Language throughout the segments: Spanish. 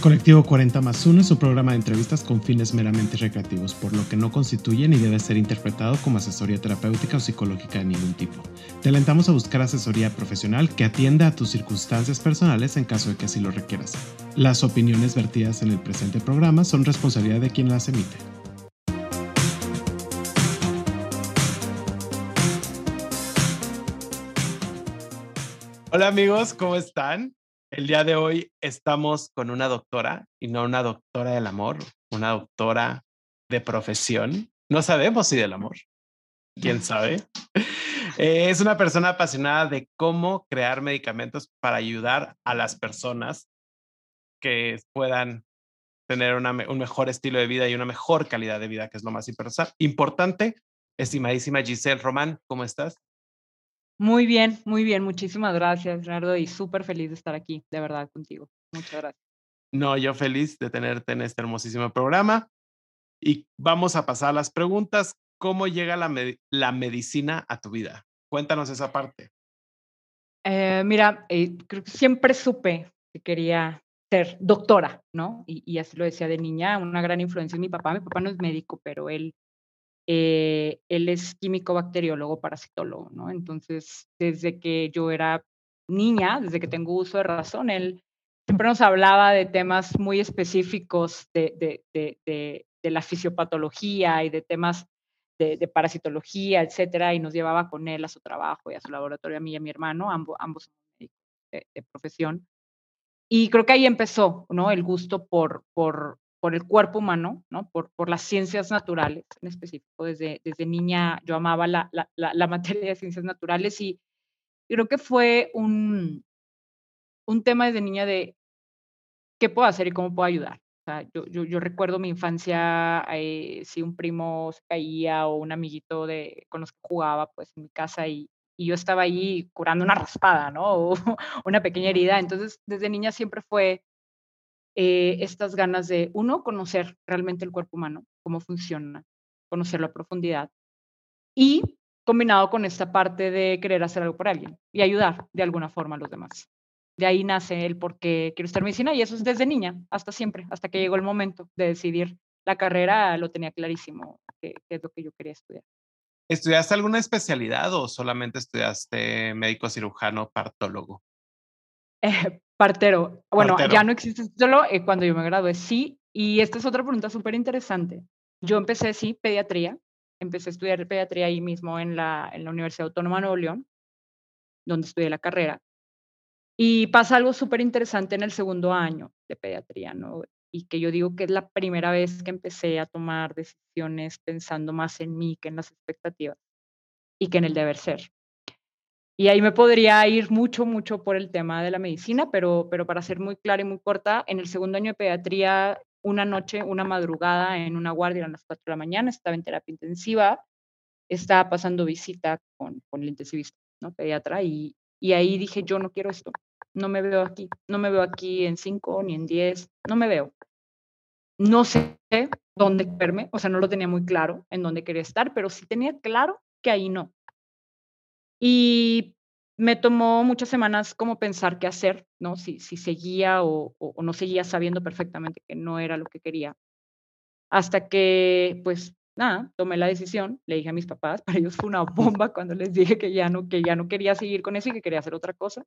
Colectivo 40 más 1 es un programa de entrevistas con fines meramente recreativos, por lo que no constituye ni debe ser interpretado como asesoría terapéutica o psicológica de ningún tipo. Te alentamos a buscar asesoría profesional que atienda a tus circunstancias personales en caso de que así lo requieras. Las opiniones vertidas en el presente programa son responsabilidad de quien las emite. Hola amigos, ¿cómo están? El día de hoy estamos con una doctora y no una doctora del amor, una doctora de profesión. No sabemos si del amor. ¿Quién sabe? Eh, es una persona apasionada de cómo crear medicamentos para ayudar a las personas que puedan tener un mejor estilo de vida y una mejor calidad de vida, que es lo más importante. Estimadísima Giselle Román, ¿cómo estás? Muy bien, muy bien. Muchísimas gracias, Leonardo, y súper feliz de estar aquí, de verdad, contigo. Muchas gracias. No, yo feliz de tenerte en este hermosísimo programa. Y vamos a pasar a las preguntas. ¿Cómo llega la, la medicina a tu vida? Cuéntanos esa parte. Eh, mira, eh, creo que siempre supe que quería ser doctora, ¿no? Y, y, así lo decía de niña, una gran influencia en mi papá. Mi papá no es médico, pero él eh, él es químico bacteriólogo parasitólogo, ¿no? Entonces, desde que yo era niña, desde que tengo uso de razón, él siempre nos hablaba de temas muy específicos de, la fisiopatología y de temas de, parasitología, etcétera, y nos llevaba con él a su trabajo y a su laboratorio, a mí y a mi hermano, ambos, médicos de, profesión. Y creo que ahí empezó, ¿no? El gusto por, por, por el cuerpo humano, ¿no? Por, por las ciencias naturales en específico. Desde, desde niña yo amaba la, la, la, materia de ciencias naturales y creo que fue un, un tema desde niña de qué puedo hacer y cómo puedo ayudar. O sea, yo, yo, yo, recuerdo mi infancia, eh, si un primo se caía o un amiguito de, con los que jugaba pues en mi casa y, y yo estaba ahí curando una raspada, ¿no? O una pequeña herida. Entonces, desde niña siempre fue eh, estas ganas de, uno, conocer realmente el cuerpo humano, cómo funciona, conocerlo a profundidad, y combinado con esta parte de querer hacer algo por alguien y ayudar de alguna forma a los demás. De ahí nace el por qué quiero estar medicina y eso es desde niña hasta siempre, hasta que llegó el momento de decidir la carrera, lo tenía clarísimo, que, es lo que yo quería estudiar. ¿Estudiaste alguna especialidad o solamente estudiaste médico cirujano partólogo? Eh, partero. Bueno, ya no existe solo eh, cuando yo me gradué, sí. Y esta es otra pregunta súper interesante. Yo empecé, sí, pediatría. Empecé a estudiar pediatría ahí mismo en la, en la Universidad Autónoma de Nuevo León, donde estudié la carrera. Y pasa algo súper interesante en el segundo año de pediatría, ¿no? Y que yo digo que es la primera vez que empecé a tomar decisiones pensando más en mí que en las expectativas y que en el deber ser. Y ahí me podría ir mucho, mucho por el tema de la medicina, pero, pero para ser muy clara y muy corta, en el segundo año de pediatría, una noche, una madrugada en una guardia a las 4 de la mañana, estaba en terapia intensiva, estaba pasando visita con, con el intensivista, ¿no? Pediatra, y, y ahí dije, yo no quiero esto, no me veo aquí, no me veo aquí en 5 ni en 10, no me veo. No sé dónde verme, o sea, no lo tenía muy claro en dónde quería estar, pero sí tenía claro que ahí no. Y me tomó muchas semanas como pensar qué hacer, ¿no? Si, si seguía o, o, no seguía sabiendo perfectamente que no era lo que quería. Hasta que, pues, nada, tomé la decisión, le dije a mis papás, para ellos fue una bomba cuando les dije que ya no, que ya no quería seguir con eso y que quería hacer otra cosa.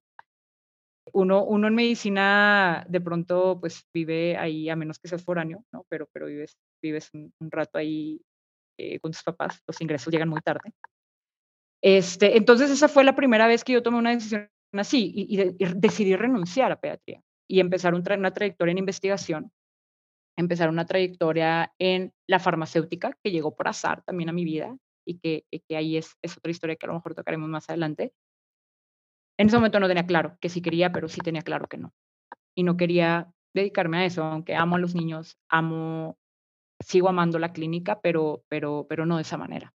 Uno, uno en medicina de pronto pues vive ahí, a menos que seas foráneo, ¿no? Pero, pero vives, vives un, rato ahí eh, con tus papás, los ingresos llegan muy tarde. Este, entonces esa fue la primera vez que yo tomé una decisión así y, decidí renunciar a pediatría y empezar una trayectoria en investigación, empezar una trayectoria en la farmacéutica que llegó por azar también a mi vida y que, ahí es, es otra historia que a lo mejor tocaremos más adelante. En ese momento no tenía claro que sí quería, pero sí tenía claro que no. Y no quería dedicarme a eso, aunque amo a los niños, amo, sigo amando la clínica, pero, pero, pero no de esa manera.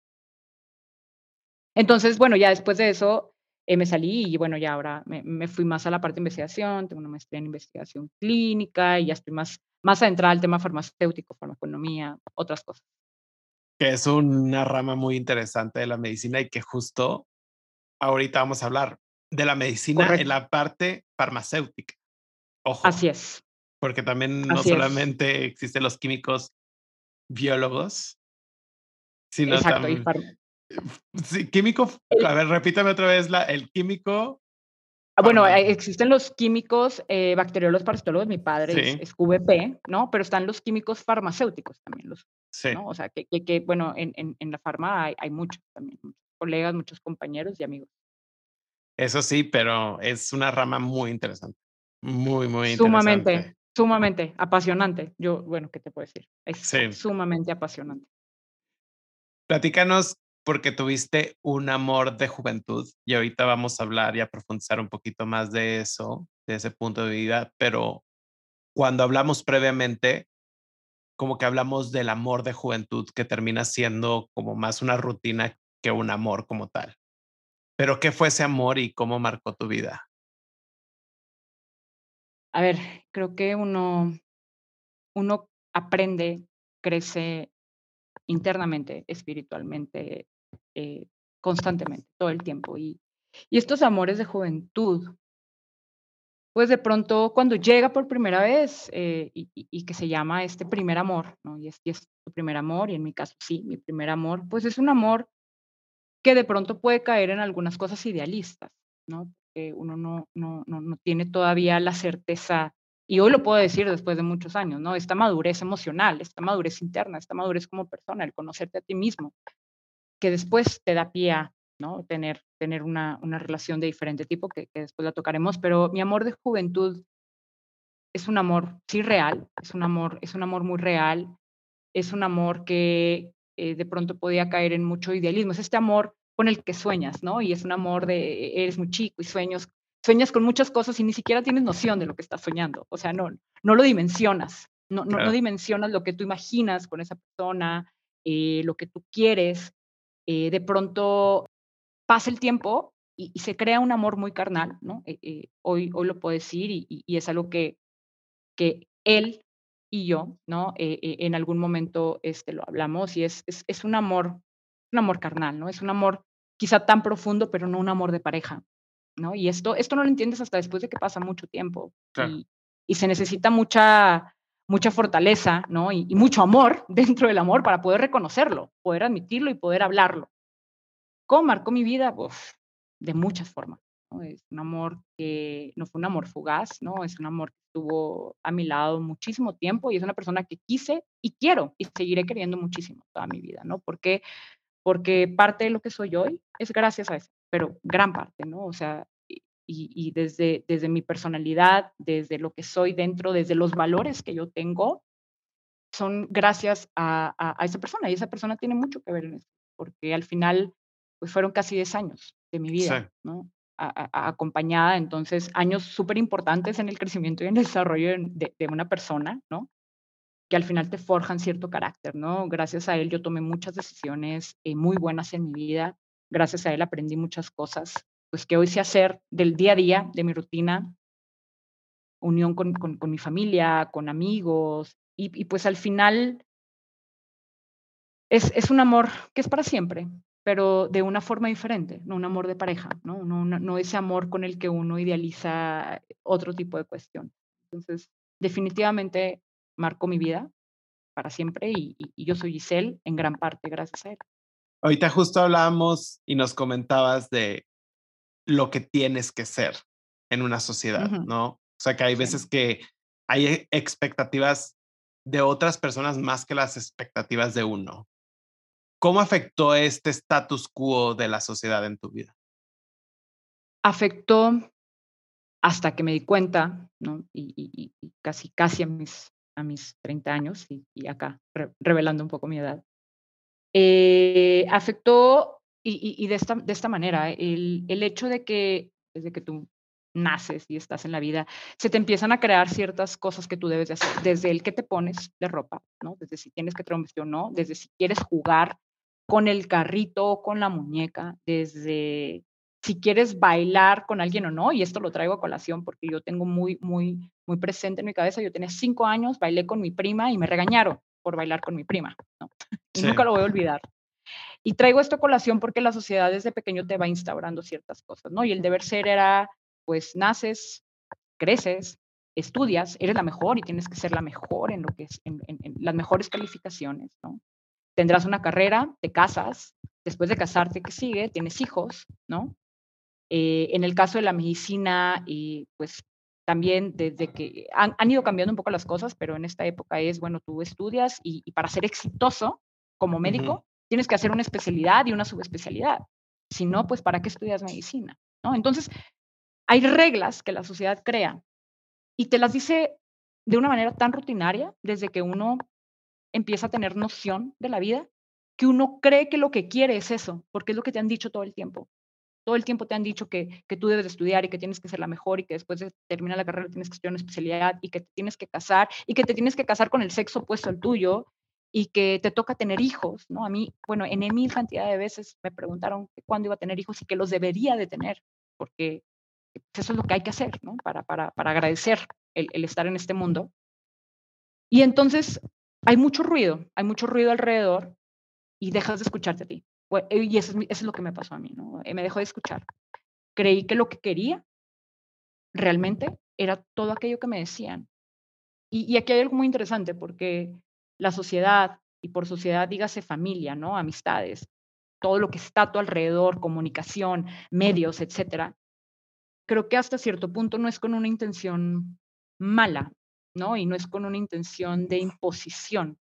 Entonces, bueno, ya después de eso eh, me salí y bueno, ya ahora me, fui más a la parte de investigación, tengo una maestría en investigación clínica y ya estoy más, más adentrada al tema farmacéutico, farmaconomía, otras cosas. Que es una rama muy interesante de la medicina y que justo ahorita vamos a hablar de la medicina en la parte farmacéutica. Ojo. Así es. Porque también no solamente existen los químicos biólogos, sino también... Sí, químico, a ver, repítame otra vez la, el químico Ah, bueno, eh, existen los químicos eh, bacteriólogos parasitólogos, mi padre es, QVP, ¿no? Pero están los químicos farmacéuticos también, los, sí. ¿no? O sea, que, que, bueno, en, en, en, la farma hay, hay muchos también, muchos colegas, muchos compañeros y amigos. Eso sí, pero es una rama muy interesante, muy, muy interesante. Sumamente, sumamente apasionante. Yo, bueno, ¿qué te puedo decir? Es sumamente apasionante. Platícanos porque tuviste un amor de juventud y ahorita vamos a hablar y a profundizar un poquito más de eso, de ese punto de vida, pero cuando hablamos previamente, como que hablamos del amor de juventud que termina siendo como más una rutina que un amor como tal. Pero ¿qué fue ese amor y cómo marcó tu vida? A ver, creo que uno, uno aprende, crece internamente, espiritualmente, eh, constantemente, todo el tiempo. Y, y estos amores de juventud, pues de pronto cuando llega por primera vez eh, y, que se llama este primer amor, ¿no? Y es, tu primer amor, y en mi caso sí, mi primer amor, pues es un amor que de pronto puede caer en algunas cosas idealistas, ¿no? Uno no, no, no, no tiene todavía la certeza, y hoy lo puedo decir después de muchos años, ¿no? Esta madurez emocional, esta madurez interna, esta madurez como persona, el conocerte a ti mismo, que después te da pie a ¿no? tener, tener una, una relación de diferente tipo, que, después la tocaremos, pero mi amor de juventud es un amor, sí, real, es un amor, es un amor muy real, es un amor que eh, de pronto podía caer en mucho idealismo, es este amor con el que sueñas, ¿no? Y es un amor de, eres muy chico y sueños, sueñas con muchas cosas y ni siquiera tienes noción de lo que estás soñando, o sea, no, no lo dimensionas, no, no, no dimensionas lo que tú imaginas con esa persona, eh, lo que tú quieres, eh, de pronto pasa el tiempo y, se crea un amor muy carnal, ¿no? Eh, eh, hoy, hoy lo puedo decir y, es algo que, que él y yo, ¿no? en algún momento este, lo hablamos y es, es, un amor, un amor carnal, ¿no? Es un amor quizá tan profundo, pero no un amor de pareja, ¿no? Y esto, esto no lo entiendes hasta después de que pasa mucho tiempo. Y, y, se necesita mucha, mucha fortaleza, ¿no? Y, mucho amor dentro del amor para poder reconocerlo, poder admitirlo y poder hablarlo. ¿Cómo marcó mi vida? de muchas formas. ¿no? Es un amor que no fue un amor fugaz, ¿no? Es un amor que estuvo a mi lado muchísimo tiempo y es una persona que quise y quiero y seguiré queriendo muchísimo toda mi vida, ¿no? Porque, porque parte de lo que soy hoy es gracias a eso, pero gran parte, ¿no? O sea, y, desde, desde mi personalidad, desde lo que soy dentro, desde los valores que yo tengo, son gracias a, a, esa persona. Y esa persona tiene mucho que ver en eso, porque al final, pues fueron casi 10 años de mi vida, ¿no? acompañada, entonces, años súper importantes en el crecimiento y en el desarrollo de, de, una persona, ¿no? Que al final te forjan cierto carácter, ¿no? Gracias a él yo tomé muchas decisiones eh, muy buenas en mi vida, gracias a él aprendí muchas cosas pues que hoy sé hacer del día a día, de mi rutina, unión con, con, mi familia, con amigos, y, pues al final es, es, un amor que es para siempre, pero de una forma diferente, no un amor de pareja, ¿no? No, no, ese amor con el que uno idealiza otro tipo de cuestión. Entonces, definitivamente marcó mi vida para siempre y, y, yo soy Giselle en gran parte gracias a él. Ahorita justo hablábamos y nos comentabas de lo que tienes que ser en una sociedad, ¿no? O sea, que hay veces que hay expectativas de otras personas más que las expectativas de uno. ¿Cómo afectó este status quo de la sociedad en tu vida? Afectó hasta que me di cuenta, ¿no? Y, casi, casi a mis, a mis 30 años, y, acá revelando un poco mi edad, eh, afectó y, de, esta, de esta manera, el, el hecho de que desde que tú naces y estás en la vida, se te empiezan a crear ciertas cosas que tú debes de hacer, desde el que te pones de ropa, ¿no? Desde si tienes que vestido o no, desde si quieres jugar con el carrito o con la muñeca, desde si quieres bailar con alguien o no, y esto lo traigo a colación porque yo tengo muy, muy, muy presente en mi cabeza, yo tenía cinco años, bailé con mi prima y me regañaron por bailar con mi prima, ¿no? Y nunca lo voy a olvidar. Y traigo esto a colación porque la sociedad desde pequeño te va instaurando ciertas cosas, ¿no? Y el deber ser era, pues, naces, creces, estudias, eres la mejor y tienes que ser la mejor en lo que es, en, las mejores calificaciones, ¿no? Tendrás una carrera, te casas, después de casarte, ¿qué sigue? Tienes hijos, ¿no? Eh, en el caso de la medicina, y pues también desde que han, ido cambiando un poco las cosas, pero en esta época es, bueno, tú estudias y, para ser exitoso como médico, tienes que hacer una especialidad y una subespecialidad. Si no, pues ¿para qué estudias medicina? ¿no? Entonces, hay reglas que la sociedad crea y te las dice de una manera tan rutinaria desde que uno empieza a tener noción de la vida, que uno cree que lo que quiere es eso, porque es lo que te han dicho todo el tiempo. Todo el tiempo te han dicho que, que tú debes estudiar y que tienes que ser la mejor y que después de terminar la carrera tienes que estudiar una especialidad y que te tienes que casar y que te tienes que casar con el sexo opuesto al tuyo y que te toca tener hijos, ¿no? A mí, bueno, en mil cantidad de veces me preguntaron cuándo iba a tener hijos y que los debería de tener, porque pues, eso es lo que hay que hacer, ¿no? Para, para, para agradecer el, estar en este mundo. Y entonces hay mucho ruido, hay mucho ruido alrededor y dejas de escucharte a ti. Y eso es, eso es lo que me pasó a mí, ¿no? Eh, me dejó de escuchar. Creí que lo que quería realmente era todo aquello que me decían. Y, y aquí hay algo muy interesante porque la sociedad, y por sociedad dígase familia, ¿no? Amistades, todo lo que está a tu alrededor, comunicación, medios, etcétera, creo que hasta cierto punto no es con una intención mala, ¿no? Y no es con una intención de imposición,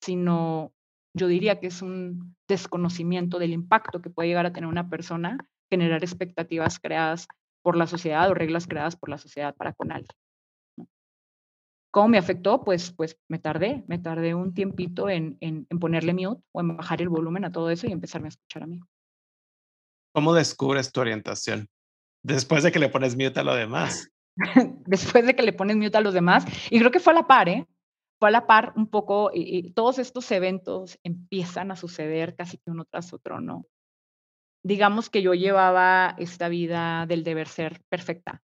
sino yo diría que es un desconocimiento del impacto que puede llegar a tener una persona, generar expectativas creadas por la sociedad o reglas creadas por la sociedad para con alguien. ¿Cómo me afectó? Pues, pues me tardé, me tardé un tiempito en, en, en ponerle mute o en bajar el volumen a todo eso y empezarme a escuchar a mí. ¿Cómo descubres tu orientación? Después de que le pones mute a lo demás. Después de que le pones mute a los demás. Y creo que fue a la par, ¿eh? Fue a la par un poco, y, todos estos eventos empiezan a suceder casi que uno tras otro, ¿no? Digamos que yo llevaba esta vida del deber ser perfecta.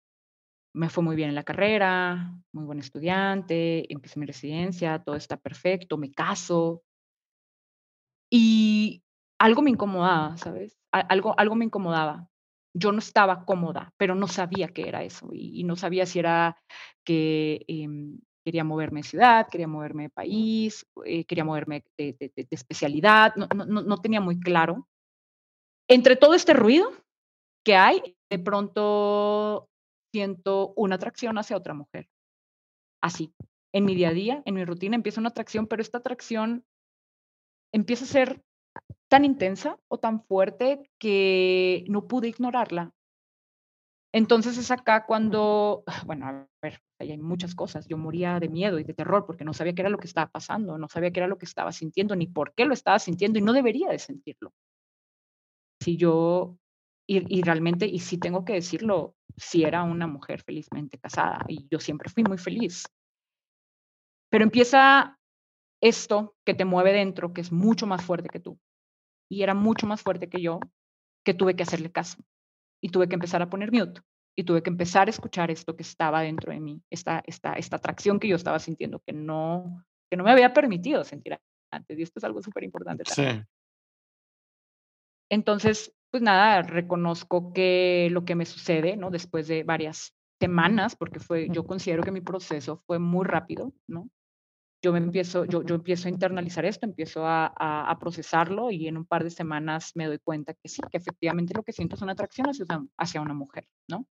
Me fue muy bien en la carrera, muy buen estudiante, empecé mi residencia, todo está perfecto, me caso. Y algo me incomodaba, ¿sabes? Algo, algo me incomodaba yo no estaba cómoda, pero no sabía qué era eso y, no sabía si era que em, quería moverme de ciudad, quería moverme de país, eh, quería moverme de, especialidad, no, no, tenía muy claro. Entre todo este ruido que hay, de pronto siento una atracción hacia otra mujer. Así, en mi día a día, en mi rutina empieza una atracción, pero esta atracción empieza a ser tan intensa o tan fuerte que no pude ignorarla. Entonces es acá cuando, bueno, a ver, hay muchas cosas. Yo moría de miedo y de terror porque no sabía qué era lo que estaba pasando, no sabía qué era lo que estaba sintiendo, ni por qué lo estaba sintiendo y no debería de sentirlo. Si yo, y, y realmente, y sí tengo que decirlo, si era una mujer felizmente casada y yo siempre fui muy feliz. Pero empieza esto que te mueve dentro, que es mucho más fuerte que tú, y era mucho más fuerte que yo, que tuve que hacerle caso y tuve que empezar a poner mute y tuve que empezar a escuchar esto que estaba dentro de mí, esta, esta, esta atracción que yo estaba sintiendo que no, que no me había permitido sentir antes. Y esto es algo súper importante también. Entonces, pues nada, reconozco que lo que me sucede, ¿no? Después de varias semanas, porque fue, yo considero que mi proceso fue muy rápido, ¿no? yo, me empiezo, yo, yo empiezo a internalizar esto, empiezo a, a, procesarlo y en un par de semanas me doy cuenta que sí, que efectivamente lo que siento es una atracción hacia hacia una mujer, ¿no?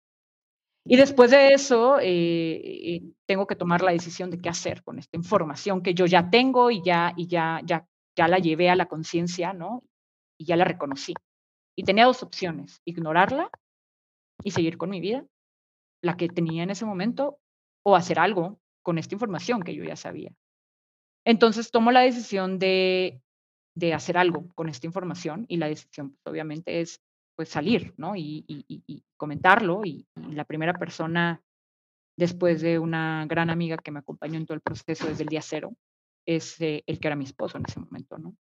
Y después de eso, eh, eh, tengo que tomar la decisión de qué hacer con esta información que yo ya tengo y ya, y ya, ya, ya la llevé a la conciencia, ¿no? Y ya la reconocí. Y tenía dos opciones, ignorarla y seguir con mi vida, la que tenía en ese momento, o hacer algo con esta información que yo ya sabía. Entonces tomo la decisión de, de hacer algo con esta información y la decisión pues, obviamente es pues salir, ¿no? Y, y, comentarlo. Y, la primera persona, después de una gran amiga que me acompañó en todo el proceso desde el día cero, es eh, el que era mi esposo en ese momento, ¿no?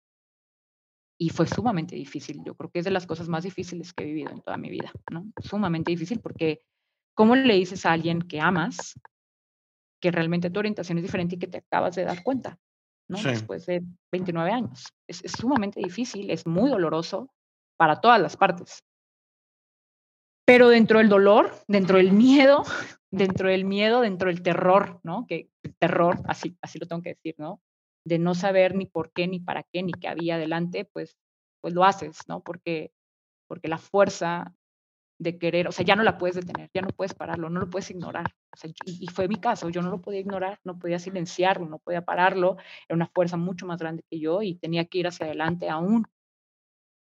Y fue sumamente difícil. Yo creo que es de las cosas más difíciles que he vivido en toda mi vida, ¿no? Sumamente difícil porque ¿cómo le dices a alguien que amas que realmente tu orientación es diferente y que te acabas de dar cuenta? Después de 29 años. Es, sumamente difícil, es muy doloroso para todas las partes. Pero dentro del dolor, dentro del miedo, dentro del miedo, dentro del terror, ¿no? Que terror, así, así lo tengo que decir, ¿no? De no saber ni por qué, ni para qué, ni qué había adelante, pues, pues lo haces, ¿no? Porque, porque la fuerza de querer, o sea, ya no la puedes detener, ya no puedes pararlo, no lo puedes ignorar. y, fue mi caso, yo no lo podía ignorar, no podía silenciarlo, no podía pararlo, era una fuerza mucho más grande que yo y tenía que ir hacia adelante aún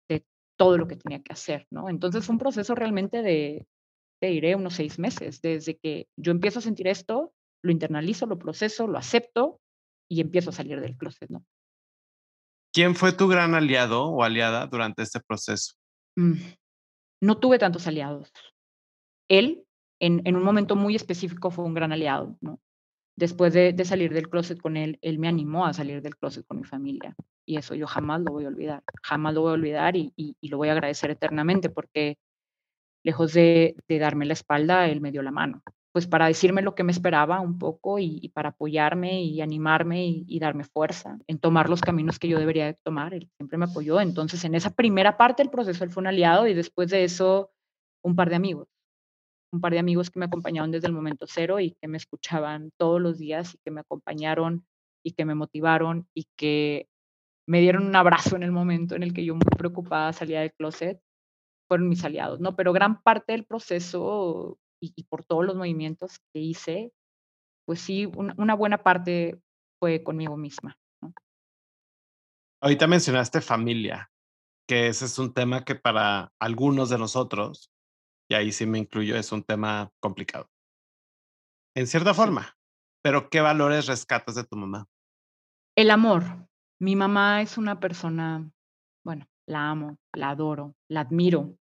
de todo lo que tenía que hacer, ¿no? Entonces fue un proceso realmente de, te diré, unos seis meses, desde que yo empiezo a sentir esto, lo internalizo, lo proceso, lo acepto y empiezo a salir del closet, ¿no? ¿Quién fue tu gran aliado o aliada durante este proceso? Mm, no tuve tantos aliados. Él, en, un momento muy específico, fue un gran aliado, ¿no? Después de, salir del closet con él, él me animó a salir del closet con mi familia. Y eso yo jamás lo voy a olvidar, jamás lo voy a olvidar y, lo voy a agradecer eternamente porque lejos de, de, darme la espalda, él me dio la mano pues para decirme lo que me esperaba un poco y, para apoyarme y animarme y, darme fuerza en tomar los caminos que yo debería tomar. Él siempre me apoyó. Entonces, en esa primera parte del proceso, él fue un aliado y después de eso, un par de amigos. Un par de amigos que me acompañaron desde el momento cero y que me escuchaban todos los días y que me acompañaron y que me motivaron y que me dieron un abrazo en el momento en el que yo muy preocupada salía del closet fueron mis aliados, ¿no? Pero gran parte del proceso y, por todos los movimientos que hice, pues sí, una buena parte fue conmigo misma. Ahorita mencionaste familia, que ese es un tema que para algunos de nosotros, y ahí sí me incluyo, es un tema complicado. En cierta forma, pero ¿qué valores rescatas de tu mamá? El amor. Mi mamá es una persona, bueno, la amo, la adoro, la admiro.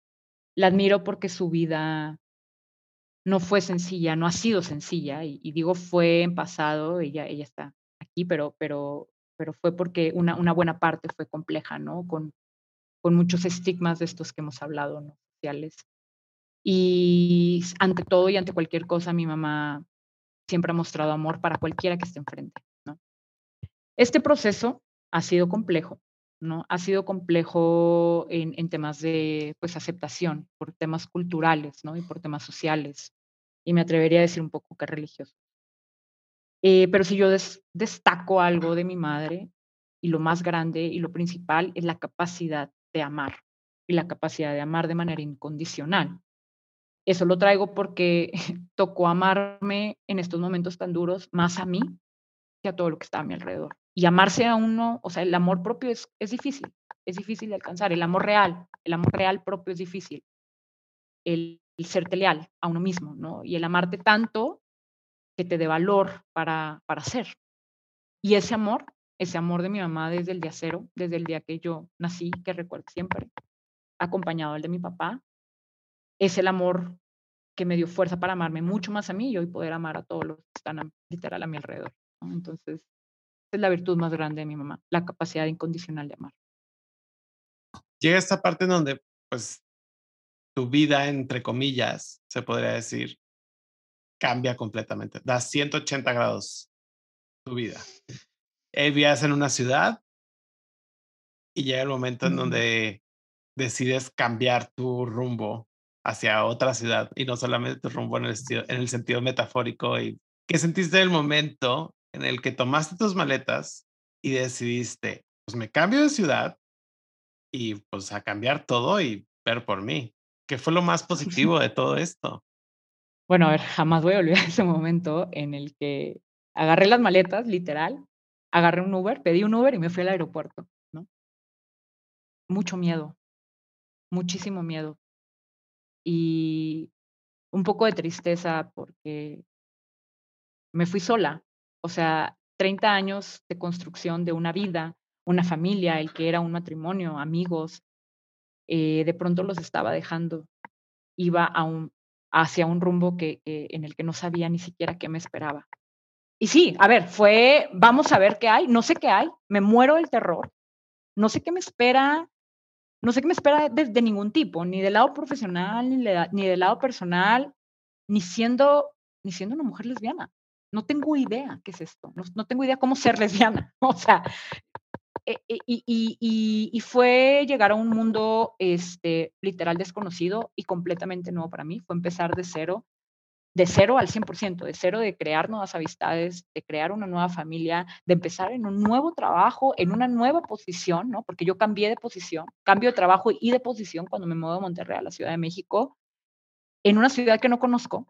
La admiro porque su vida no fue sencilla, no ha sido sencilla, y, digo fue en pasado, ella, ella está aquí, pero, pero, pero fue porque una, una buena parte fue compleja, ¿no? Con, con muchos estigmas de estos que hemos hablado, ¿no? Sociales. Y ante todo y ante cualquier cosa, mi mamá siempre ha mostrado amor para cualquiera que esté enfrente, ¿no? Este proceso ha sido complejo, ¿no? Ha sido complejo en, en, temas de pues, aceptación, por temas culturales, ¿no? Y por temas sociales y me atrevería a decir un poco que religioso. Eh, pero si yo destaco algo de mi madre, y lo más grande y lo principal es la capacidad de amar, y la capacidad de amar de manera incondicional. Eso lo traigo porque tocó amarme en estos momentos tan duros más a mí que a todo lo que está a mi alrededor. Y amarse a uno, o sea, el amor propio es, es difícil, es difícil de alcanzar. El amor real, el amor real propio es difícil. El el serte leal a uno mismo, ¿no? Y el amarte tanto que te dé valor para, para ser. Y ese amor, ese amor de mi mamá desde el día cero, desde el día que yo nací, que recuerdo siempre, acompañado al de mi papá, es el amor que me dio fuerza para amarme mucho más a mí y poder amar a todos los que están literal a mi alrededor. Entonces, es la virtud más grande de mi mamá, la capacidad incondicional de amar. Llega esta parte en donde, pues, tu vida, entre comillas, se podría decir, cambia completamente. Da 180 grados tu vida. Eh, vivías en una ciudad y llega el momento en donde decides cambiar tu rumbo hacia otra ciudad y no solamente tu rumbo en el, en el sentido metafórico. Y, ¿Qué sentiste el momento en el que tomaste tus maletas y decidiste, pues me cambio de ciudad y pues a cambiar todo y ver por mí? ¿Qué fue lo más positivo de todo esto? Bueno, a ver, jamás voy a olvidar ese momento en el que agarré las maletas, literal, agarré un Uber, pedí un Uber y me fui al aeropuerto, ¿no? Mucho miedo, muchísimo miedo. Y un poco de tristeza porque me fui sola. O sea, 30 años de construcción de una vida, una familia, el que era un matrimonio, amigos, eh, de pronto los estaba dejando. Iba a un, hacia un rumbo que, en el que no sabía ni siquiera qué me esperaba. Y sí, a ver, fue, vamos a ver qué hay, no sé qué hay, me muero del terror, no sé qué me espera, no sé qué me espera de, ningún tipo, ni del lado profesional, ni, ni, del lado personal, ni siendo, ni siendo una mujer lesbiana. No tengo idea qué es esto, no tengo idea cómo ser lesbiana. O sea, eh, eh, y, fue llegar a un mundo este, literal desconocido y completamente nuevo para mí. Fue empezar de cero. de cero al 100%, de cero de crear nuevas amistades, de crear una nueva familia, de empezar en un nuevo trabajo, en una nueva posición, ¿no? Porque yo cambié de posición, cambio de trabajo y de posición cuando me muevo de Monterrey a la Ciudad de México, en una ciudad que no conozco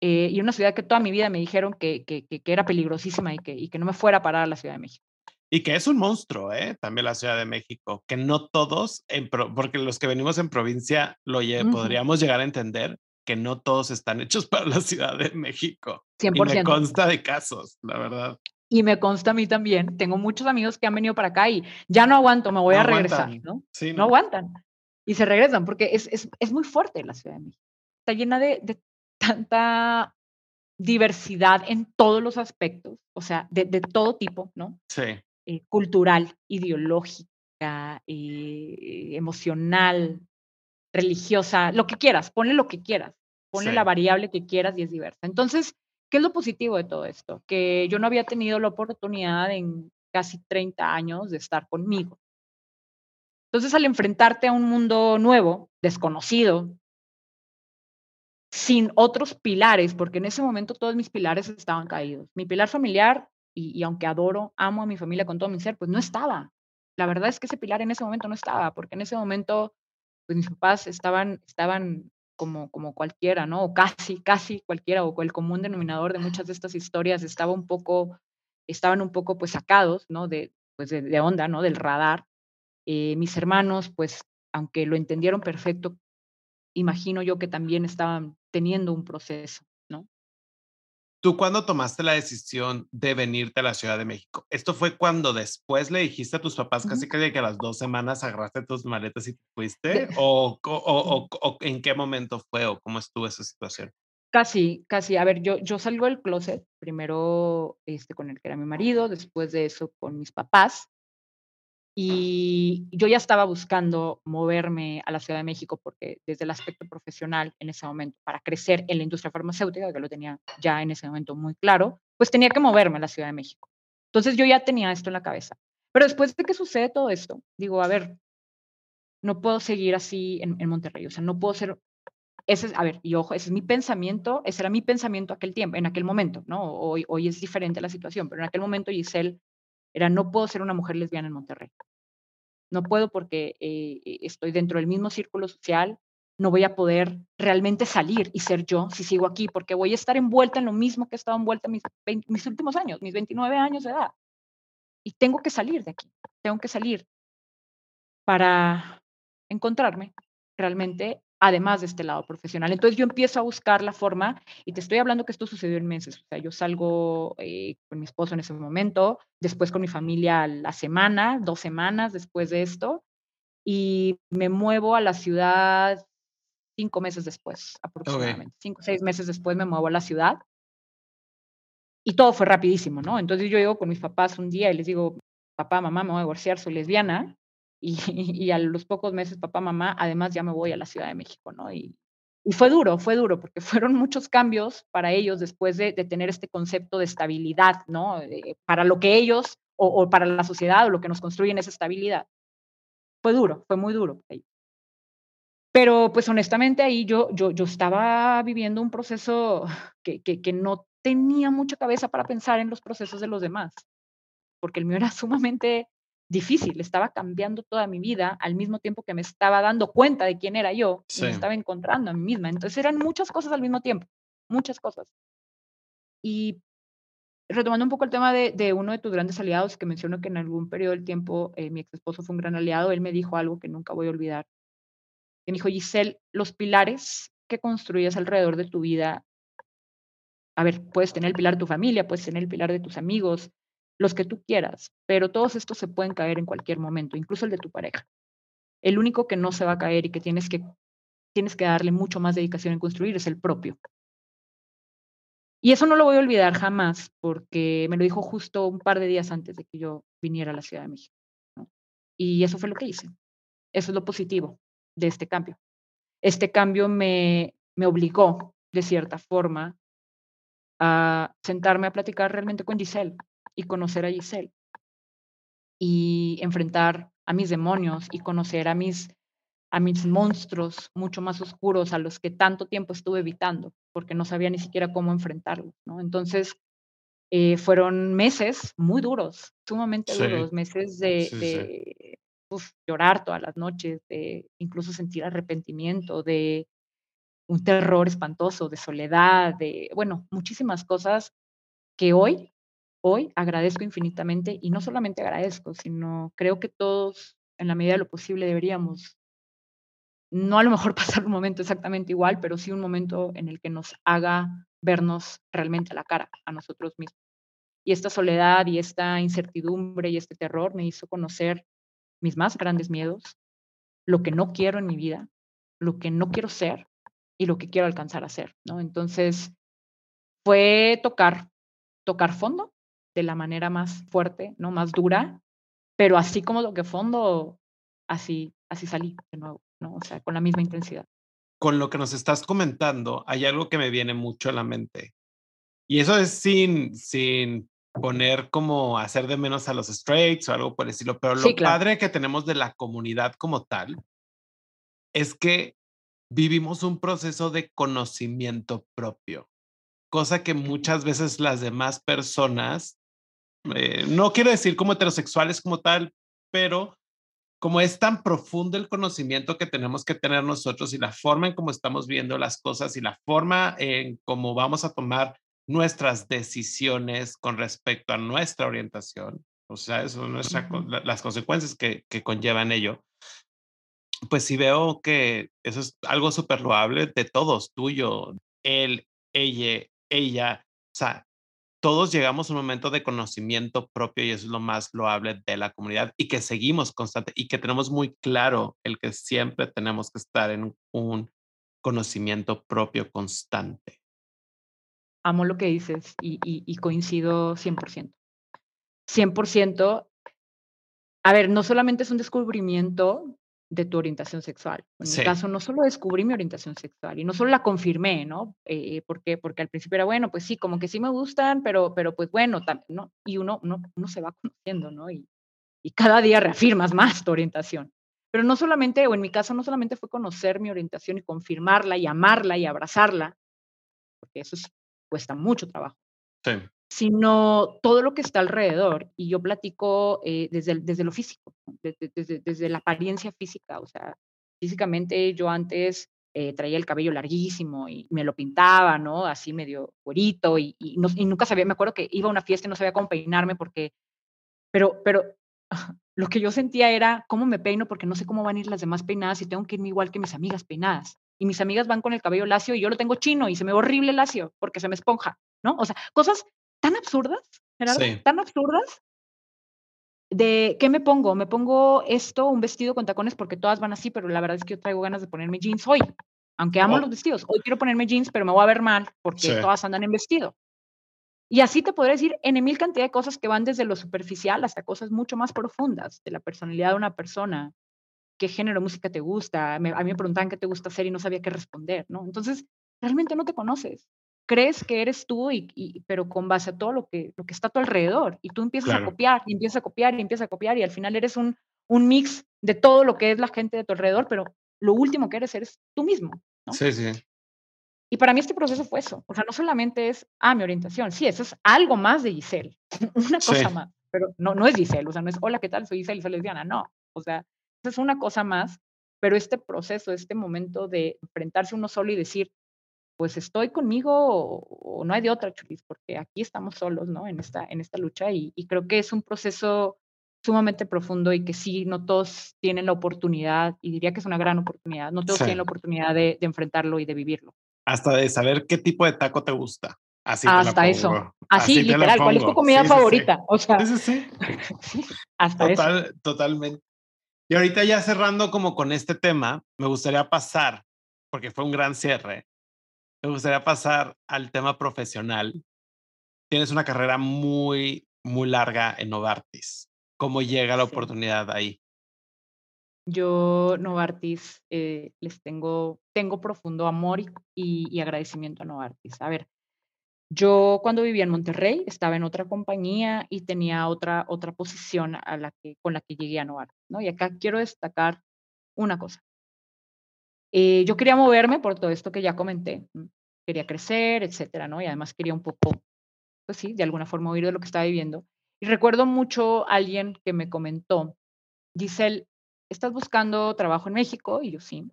eh, y una ciudad que toda mi vida me dijeron que, que, que era peligrosísima y que, y que no me fuera a parar a la Ciudad de México. Y que es un monstruo, ¿eh? También la Ciudad de México, que no todos, en porque los que venimos en provincia lo podríamos llegar a entender, que no todos están hechos para la Ciudad de México. 100%. Y me consta de casos, la verdad. Y me consta a mí también. Tengo muchos amigos que han venido para acá y ya no aguanto, me voy a regresar, ¿no? Sí, ¿no? aguantan. Y se regresan porque es, es, es, muy fuerte la Ciudad de México. Está llena de, de tanta diversidad en todos los aspectos, o sea, de, de todo tipo, ¿no? Sí. Eh, cultural, ideológica, eh, emocional, religiosa, lo que quieras, ponle lo que quieras, ponle la variable que quieras y es diversa. Entonces, ¿qué es lo positivo de todo esto? Que yo no había tenido la oportunidad en casi 30 años de estar conmigo. Entonces, al enfrentarte a un mundo nuevo, desconocido, sin otros pilares, porque en ese momento todos mis pilares estaban caídos. Mi pilar familiar, y, y, aunque adoro, amo a mi familia con todo mi ser, pues no estaba. La verdad es que ese pilar en ese momento no estaba, porque en ese momento pues mis papás estaban, estaban como, como cualquiera, ¿no? O casi, casi cualquiera, o el común denominador de muchas de estas historias estaba un poco, estaban un poco pues sacados, ¿no? De, pues de, onda, ¿no? Del radar. Eh, mis hermanos, pues, aunque lo entendieron perfecto, imagino yo que también estaban teniendo un proceso. ¿Tú cuándo tomaste la decisión de venirte a la Ciudad de México? ¿Esto fue cuando después le dijiste a tus papás casi que a las dos semanas agarraste tus maletas y te fuiste? ¿O, o, o, en qué momento fue o cómo estuvo esa situación? Casi, casi. A ver, yo, yo salgo del closet, primero este, con el que era mi marido, después de eso con mis papás. Y yo ya estaba buscando moverme a la Ciudad de México porque desde el aspecto profesional en ese momento, para crecer en la industria farmacéutica, que lo tenía ya en ese momento muy claro, pues tenía que moverme a la Ciudad de México. Entonces yo ya tenía esto en la cabeza. Pero después de que sucede todo esto, digo, a ver, no puedo seguir así en, Monterrey, o sea, no puedo ser, ese es, a ver, y ojo, ese es mi pensamiento, ese era mi pensamiento aquel tiempo, en aquel momento, ¿no? Hoy, hoy es diferente la situación, pero en aquel momento Giselle era no puedo ser una mujer lesbiana en Monterrey. No puedo porque eh, eh, estoy dentro del mismo círculo social, no voy a poder realmente salir y ser yo si sigo aquí, porque voy a estar envuelta en lo mismo que he estado envuelta en mis, mis últimos años, mis 29 años de edad. Y tengo que salir de aquí, tengo que salir para encontrarme realmente además de este lado profesional. Entonces yo empiezo a buscar la forma, y te estoy hablando que esto sucedió en meses, o sea, yo salgo eh, con mi esposo en ese momento, después con mi familia la semana, dos semanas después de esto, y me muevo a la ciudad cinco meses después, aproximadamente. Cinco, seis meses después me muevo a la ciudad. Y todo fue rapidísimo, ¿no? Entonces yo llego con mis papás un día y les digo, papá, mamá, me voy a divorciar, soy lesbiana. Y, a los pocos meses, papá, mamá, además ya me voy a la Ciudad de México, ¿no? Y, y fue duro, fue duro, porque fueron muchos cambios para ellos después de, tener este concepto de estabilidad, ¿no? para lo que ellos o, para la sociedad o lo que nos construyen esa estabilidad. Fue duro, fue muy duro. Pero pues honestamente ahí yo, yo, yo estaba viviendo un proceso que, que no tenía mucha cabeza para pensar en los procesos de los demás, porque el mío era sumamente difícil, estaba cambiando toda mi vida al mismo tiempo que me estaba dando cuenta de quién era yo y me estaba encontrando a mí misma. Entonces eran muchas cosas al mismo tiempo, muchas cosas. Y retomando un poco el tema de, uno de tus grandes aliados, que menciono que en algún periodo del tiempo eh, mi ex esposo fue un gran aliado, él me dijo algo que nunca voy a olvidar. me dijo, Giselle, los pilares que construyes alrededor de tu vida, a ver, puedes tener el pilar de tu familia, puedes tener el pilar de tus amigos, los que tú quieras, pero todos estos se pueden caer en cualquier momento, incluso el de tu pareja. El único que no se va a caer y que tienes que, tienes que darle mucho más dedicación en construir es el propio. Y eso no lo voy a olvidar jamás, porque me lo dijo justo un par de días antes de que yo viniera a la Ciudad de México. Y eso fue lo que hice. Eso es lo positivo de este cambio. Este cambio me, me obligó, de cierta forma, a sentarme a platicar realmente con Giselle, y conocer a Giselle. Y enfrentar a mis demonios y conocer a mis a mis monstruos mucho más oscuros a los que tanto tiempo estuve evitando, porque no sabía ni siquiera cómo enfrentarlos, ¿no? Entonces, eh, fueron meses muy duros, sumamente duros, meses de, llorar todas las noches, de incluso sentir arrepentimiento, de un terror espantoso, de soledad, de, bueno, muchísimas cosas que hoy, hoy agradezco infinitamente y no solamente agradezco, sino creo que todos en la medida de lo posible deberíamos, no a lo mejor pasar un momento exactamente igual, pero sí un momento en el que nos haga vernos realmente a la cara a nosotros mismos. Y esta soledad y esta incertidumbre y este terror me hizo conocer mis más grandes miedos, lo que no quiero en mi vida, lo que no quiero ser y lo que quiero alcanzar a ser, ¿no? Entonces, fue tocar, tocar fondo de la manera más fuerte, ¿no? Más dura, pero así como lo que fondo, así, así salí de nuevo, ¿no? O sea, con la misma intensidad. Con lo que nos estás comentando, hay algo que me viene mucho a la mente. Y eso es sin, sin poner como hacer de menos a los straights o algo por el estilo, pero lo padre que tenemos de la comunidad como tal es que vivimos un proceso de conocimiento propio, cosa que muchas veces las demás personas, eh, no quiero decir como heterosexuales como tal, pero como es tan profundo el conocimiento que tenemos que tener nosotros y la forma en cómo estamos viendo las cosas y la forma en cómo vamos a tomar nuestras decisiones con respecto a nuestra orientación, o sea, eso, nuestra, las consecuencias que, que conllevan ello, pues sí veo que eso es algo súper loable de todos, tuyo, él, ella, ella, o sea, todos llegamos a un momento de conocimiento propio y eso es lo más loable de la comunidad y que seguimos constante y que tenemos muy claro el que siempre tenemos que estar en un conocimiento propio constante. Amo lo que dices y, y, y coincido 100%. 100%. A ver, no solamente es un descubrimiento de tu orientación sexual. En mi caso, no solo descubrí mi orientación sexual y no solo la confirmé, ¿no? Eh, porque, porque al principio era, bueno, pues sí, como que sí me gustan, pero, pero pues bueno, ¿no? Y uno, uno, uno se va conociendo, ¿no? Y, y cada día reafirmas más tu orientación. Pero no solamente, o en mi caso, no solamente fue conocer mi orientación y confirmarla y amarla y abrazarla, porque eso cuesta mucho trabajo. Sí sino todo lo que está alrededor. Y yo platico eh, desde, desde lo físico, desde, desde, la apariencia física. O sea, físicamente yo antes eh, traía el cabello larguísimo y me lo pintaba, ¿no? Así medio güerito y, y, nunca sabía, me acuerdo que iba a una fiesta y no sabía cómo peinarme porque, pero, pero lo que yo sentía era cómo me peino porque no sé cómo van a ir las demás peinadas y tengo que irme igual que mis amigas peinadas. Y mis amigas van con el cabello lacio y yo lo tengo chino y se me ve horrible lacio porque se me esponja, ¿no? O sea, cosas tan absurdas, Gerardo, tan absurdas, de qué me pongo, me pongo esto, un vestido con tacones porque todas van así, pero la verdad es que yo traigo ganas de ponerme jeans hoy, aunque amo oh. los vestidos. Hoy quiero ponerme jeans, pero me voy a ver mal porque todas andan en vestido. Y así te podré decir en mil cantidad de cosas que van desde lo superficial hasta cosas mucho más profundas de la personalidad de una persona. ¿Qué género de música te gusta? a mí me preguntaban qué te gusta hacer y no sabía qué responder, ¿no? Entonces, realmente no te conoces crees que eres tú, y, pero con base a todo lo que, lo que está a tu alrededor. Y tú empiezas a copiar, y empiezas a copiar, y empiezas a copiar, y al final eres un, un mix de todo lo que es la gente de tu alrededor, pero lo último que eres eres tú mismo. Sí, sí. Y para mí este proceso fue eso. O sea, no solamente es, ah, mi orientación. Sí, eso es algo más de Giselle. una cosa más. Pero no, no es Giselle. O sea, no es, hola, ¿qué tal? Soy Giselle, soy lesbiana. No. O sea, eso es una cosa más. Pero este proceso, este momento de enfrentarse uno solo y decir, pues estoy conmigo o, no hay de otra, Chulis, porque aquí estamos solos, ¿no? En esta, en esta lucha y, creo que es un proceso sumamente profundo y que sí, no todos tienen la oportunidad, y diría que es una gran oportunidad, no todos tienen la oportunidad de, enfrentarlo y de vivirlo. Hasta de saber qué tipo de taco te gusta. Así Hasta eso. Así, literal, ¿cuál es tu comida favorita? O sea, sí, sí. hasta eso. Totalmente. Y ahorita ya cerrando como con este tema, me gustaría pasar, porque fue un gran cierre, me gustaría pasar al tema profesional. Tienes una carrera muy, muy larga en Novartis. ¿Cómo llega la oportunidad ahí? Yo, Novartis, eh, les tengo, tengo profundo amor y, y, agradecimiento a Novartis. A ver, yo cuando vivía en Monterrey estaba en otra compañía y tenía otra, otra posición a la que, con la que llegué a Novartis, ¿no? Y acá quiero destacar una cosa. Eh, yo quería moverme por todo esto que ya comenté. Quería crecer, etcétera, ¿no? Y además quería un poco, pues sí, de alguna forma oír de lo que estaba viviendo. Y recuerdo mucho a alguien que me comentó, Giselle, ¿estás buscando trabajo en México? Y yo sí.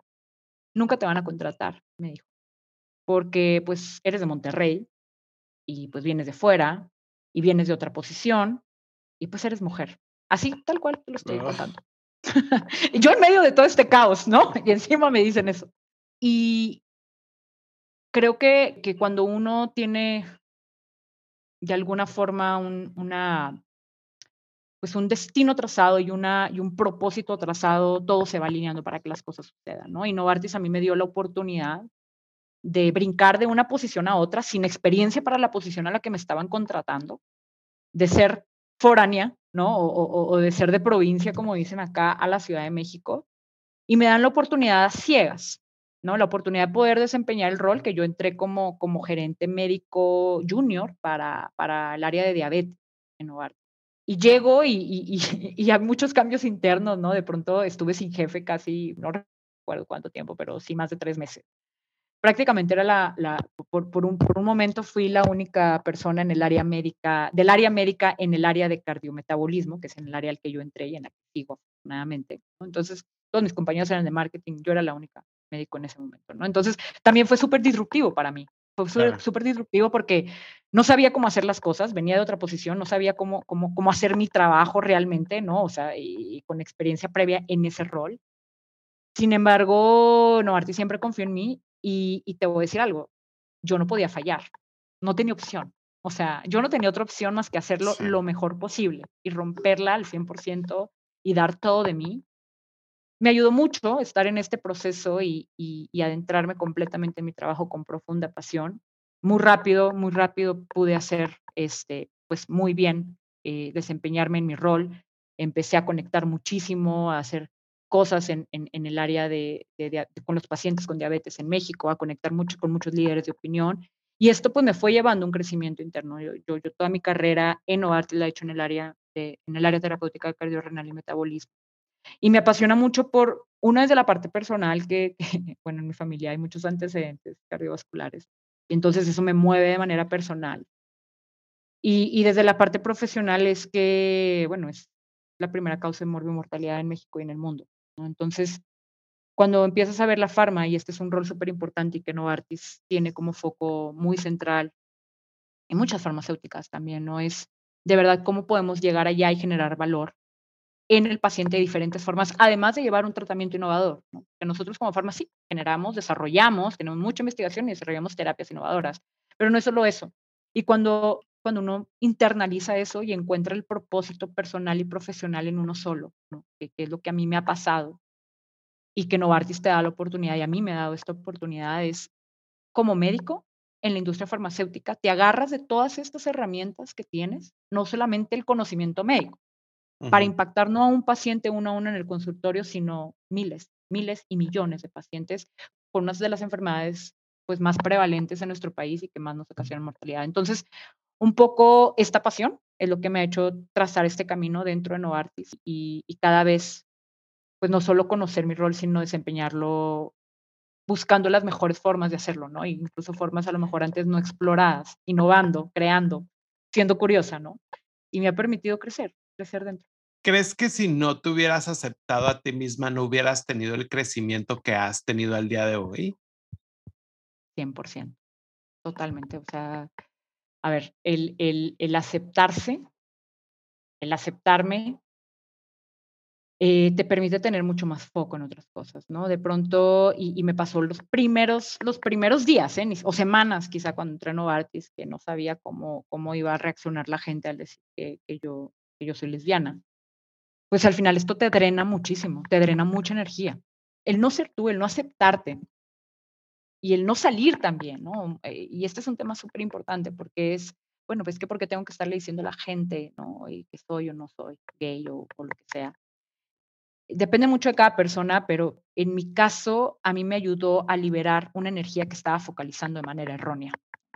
Nunca te van a contratar, me dijo, porque pues eres de Monterrey y pues vienes de fuera y vienes de otra posición y pues eres mujer. Así, tal cual te lo estoy contando. yo en medio de todo este caos, ¿no? Y encima me dicen eso. Y creo que, que cuando uno tiene de alguna forma un, una, pues un destino trazado y, una, y un propósito trazado, todo se va alineando para que las cosas sucedan, ¿no? Y Novartis a mí me dio la oportunidad de brincar de una posición a otra sin experiencia para la posición a la que me estaban contratando, de ser foránea, ¿no? O, de ser de provincia, como dicen acá, a la Ciudad de México, y me dan la oportunidad a ciegas, ¿no? La oportunidad de poder desempeñar el rol que yo entré como, como gerente médico junior para, para el área de diabetes en Novartis. Y llego y, y, y, hay muchos cambios internos, ¿no? De pronto estuve sin jefe casi, no recuerdo cuánto tiempo, pero sí más de tres meses prácticamente era la, la por, por, un, por, un, momento fui la única persona en el área médica, del área médica en el área de cardiometabolismo, que es en el área al que yo entré y en la que sigo afortunadamente. Entonces, todos mis compañeros eran de marketing, yo era la única médico en ese momento, ¿no? Entonces, también fue súper disruptivo para mí. Fue súper disruptivo porque no sabía cómo hacer las cosas, venía de otra posición, no sabía cómo, cómo, cómo hacer mi trabajo realmente, ¿no? O sea, y, y con experiencia previa en ese rol. Sin embargo, Novartis siempre confió en mí y, te voy a decir algo, yo no podía fallar, no tenía opción. O sea, yo no tenía otra opción más que hacerlo lo mejor posible y romperla al 100% y dar todo de mí. Me ayudó mucho estar en este proceso y, adentrarme completamente en mi trabajo con profunda pasión. Muy rápido, muy rápido pude hacer, este, pues muy bien, eh, desempeñarme en mi rol. Empecé a conectar muchísimo, a hacer cosas en, en, el área de, con los pacientes con diabetes en México, a conectar mucho con muchos líderes de opinión. Y esto pues me fue llevando un crecimiento interno. Yo, yo, toda mi carrera en Novartis la he hecho en el área, de, en el área terapéutica de cardiorrenal y metabolismo. Y me apasiona mucho por, una es de la parte personal, que, bueno, en mi familia hay muchos antecedentes cardiovasculares. Y entonces eso me mueve de manera personal. Y, y desde la parte profesional es que, bueno, es la primera causa de mortalidad en México y en el mundo. Entonces, cuando empiezas a ver la farma, y este es un rol súper importante y que Novartis tiene como foco muy central, en muchas farmacéuticas también, ¿no? Es de verdad cómo podemos llegar allá y generar valor en el paciente de diferentes formas, además de llevar un tratamiento innovador. ¿no? Que nosotros como farmacia generamos, desarrollamos, tenemos mucha investigación y desarrollamos terapias innovadoras, pero no es solo eso. Y cuando, cuando uno internaliza eso y encuentra el propósito personal y profesional en uno solo, ¿no? que, es lo que a mí me ha pasado, y que Novartis te da la oportunidad, y a mí me ha dado esta oportunidad, es como médico en la industria farmacéutica, te agarras de todas estas herramientas que tienes, no solamente el conocimiento médico, para impactar no a un paciente uno a uno en el consultorio, sino miles, miles y millones de pacientes con unas de las enfermedades pues más prevalentes en nuestro país y que más nos ocasionan mortalidad. Entonces, un poco esta pasión es lo que me ha hecho trazar este camino dentro de Novartis y, y cada vez, pues no solo conocer mi rol, sino desempeñarlo buscando las mejores formas de hacerlo, ¿no? Incluso formas a lo mejor antes no exploradas, innovando, creando, siendo curiosa, ¿no? Y me ha permitido crecer, crecer dentro. ¿Crees que si no te hubieras aceptado a ti misma, no hubieras tenido el crecimiento que has tenido al día de hoy? 100%, totalmente. O sea, a ver, el, aceptarse, el aceptarme, eh, te permite tener mucho más foco en otras cosas, ¿no? De pronto, y, me pasó los primeros, los primeros días, ¿eh? o semanas quizá cuando entré en Novartis, que no sabía cómo, cómo iba a reaccionar la gente al decir que yo soy lesbiana. Pues al final esto te drena muchísimo, te drena mucha energía. El no ser tú, el no aceptarte, y el no salir también, ¿no? Eh, y este es un tema súper importante porque es, bueno, pues que porque tengo que estarle diciendo a la gente, ¿no? Y que soy o no soy gay o, lo que sea. Depende mucho de cada persona, pero en mi caso, a mí me ayudó a liberar una energía que estaba focalizando de manera errónea.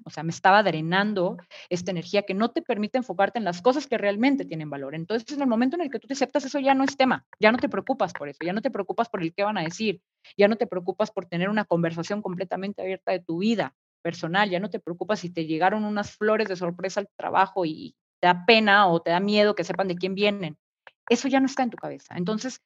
O sea, me estaba drenando esta energía que no te permite enfocarte en las cosas que realmente tienen valor. Entonces, en el momento en el que tú te aceptas, eso ya no es tema. Ya no te preocupas por eso, ya no te preocupas por el qué van a decir, ya no te preocupas por tener una conversación completamente abierta de tu vida personal, ya no te preocupas si te llegaron unas flores de sorpresa al trabajo y te da pena o te da miedo que sepan de quién vienen. Eso ya no está en tu cabeza. Entonces,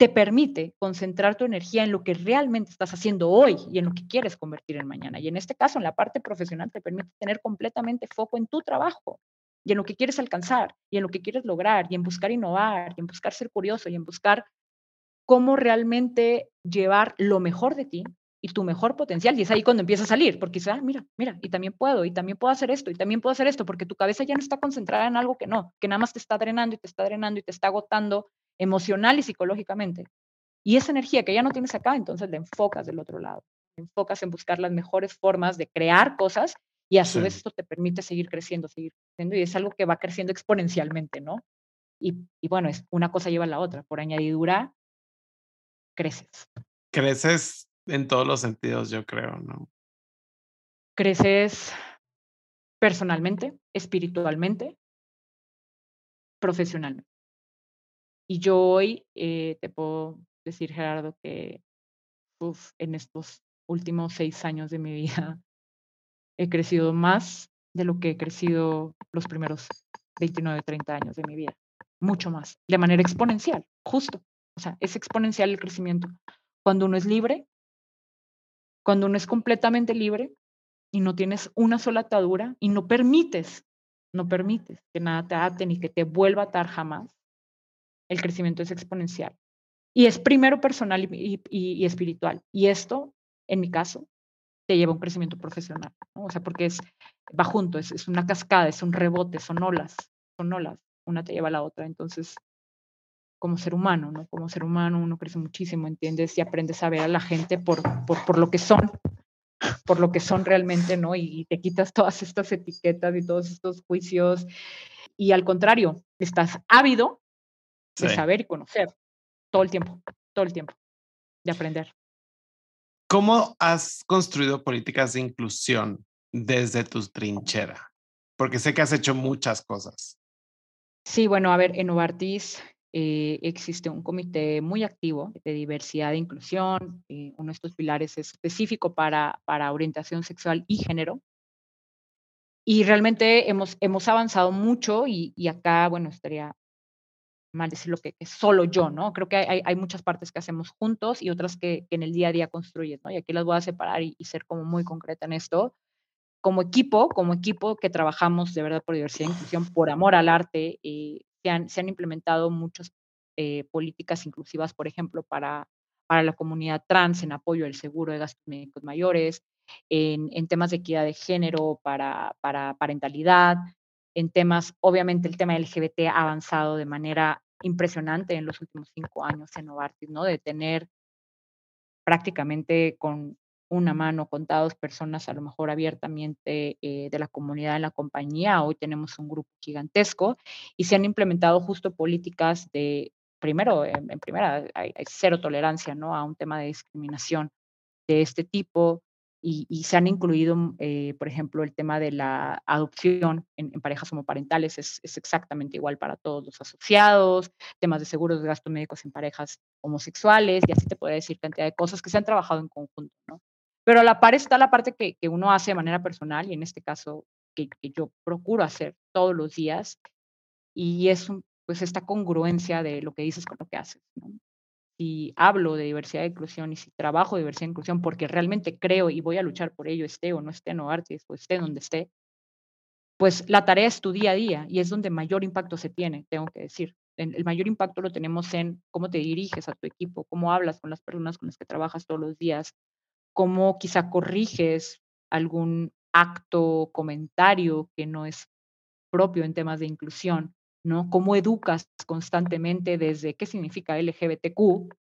te permite concentrar tu energía en lo que realmente estás haciendo hoy y en lo que quieres convertir en mañana. Y en este caso, en la parte profesional, te permite tener completamente foco en tu trabajo y en lo que quieres alcanzar y en lo que quieres lograr y en buscar innovar y en buscar ser curioso y en buscar cómo realmente llevar lo mejor de ti y tu mejor potencial. Y es ahí cuando empieza a salir, porque dices, ah, mira, mira, y también puedo, y también puedo hacer esto, y también puedo hacer esto, porque tu cabeza ya no está concentrada en algo que no, que nada más te está drenando y te está drenando y te está agotando emocional y psicológicamente. Y esa energía que ya no tienes acá, entonces la enfocas del otro lado. enfocas en buscar las mejores formas de crear cosas y a su vez esto te permite seguir creciendo, seguir creciendo y es algo que va creciendo exponencialmente, ¿no? Y, y bueno, es, una cosa lleva a la otra. Por añadidura, creces. Creces en todos los sentidos, yo creo, ¿no? Creces personalmente, espiritualmente, profesionalmente. Y yo hoy eh, te puedo decir, Gerardo, que en estos últimos seis años de mi vida he crecido más de lo que he crecido los primeros 29, 30 años de mi vida. Mucho más, de manera exponencial, justo. O sea, es exponencial el crecimiento. Cuando uno es libre, cuando uno es completamente libre y no tienes una sola atadura y no permites, no permites que nada te ate ni que te vuelva a atar jamás, el crecimiento es exponencial. Y es primero personal y, espiritual. Y esto, en mi caso, te lleva a un crecimiento profesional. O sea, porque es, va junto, es, es, una cascada, es un rebote, son olas, son olas. Una te lleva a la otra. Entonces, como ser humano, ¿no? Como ser humano uno crece muchísimo, entiendes y aprendes a ver a la gente por, por, por lo que son, por lo que son realmente, ¿no? Y, te quitas todas estas etiquetas y todos estos juicios. Y al contrario, estás ávido de saber y conocer todo el tiempo, todo el tiempo, de aprender. ¿Cómo has construido políticas de inclusión desde tu trinchera? Porque sé que has hecho muchas cosas. Sí, bueno, a ver, en Novartis eh, existe un comité muy activo de diversidad e inclusión. Eh, uno de estos pilares es específico para, para orientación sexual y género. Y realmente hemos, hemos avanzado mucho y, y acá, bueno, estaría mal decirlo que, que solo yo, ¿no? Creo que hay, muchas partes que hacemos juntos y otras que, en el día a día construyen, ¿no? Y aquí las voy a separar y, ser como muy concreta en esto. Como equipo, como equipo que trabajamos de verdad por diversidad e inclusión, por amor al arte, eh, se, han, implementado muchas eh, políticas inclusivas, por ejemplo, para, para la comunidad trans en apoyo al seguro de gastos médicos mayores, en, temas de equidad de género para parentalidad, en temas, obviamente el tema LGBT ha avanzado de manera impresionante en los últimos cinco años en Novartis, ¿no? De tener prácticamente con una mano contados personas a lo mejor abiertamente eh, de la comunidad en la compañía. Hoy tenemos un grupo gigantesco y se han implementado justo políticas de, primero, en, primera, hay, cero tolerancia ¿no? a un tema de discriminación de este tipo y, se han incluido, mm, eh, por ejemplo, el tema de la adopción en, parejas homoparentales es, es, exactamente igual para todos los asociados, temas de seguros de gastos médicos en parejas homosexuales, y así te puedo decir cantidad de cosas que se han trabajado en conjunto, ¿no? Pero a la par está la parte que, uno hace de manera personal, y en este caso que, que yo procuro hacer todos los días, y es pues esta congruencia de lo que dices con lo que haces, ¿no? Si hablo de diversidad e inclusión y si trabajo diversidad e inclusión porque realmente creo y voy a luchar por ello, esté o no esté en Artis o esté donde esté, pues la tarea es tu día a día y es donde mayor impacto se tiene, tengo que decir. El mayor impacto lo tenemos en cómo te diriges a tu equipo, cómo hablas con las personas con las que trabajas todos los días, cómo quizá corriges algún acto, comentario que no es propio en temas de inclusión. ¿No? Cómo educas constantemente desde qué significa LGBTQ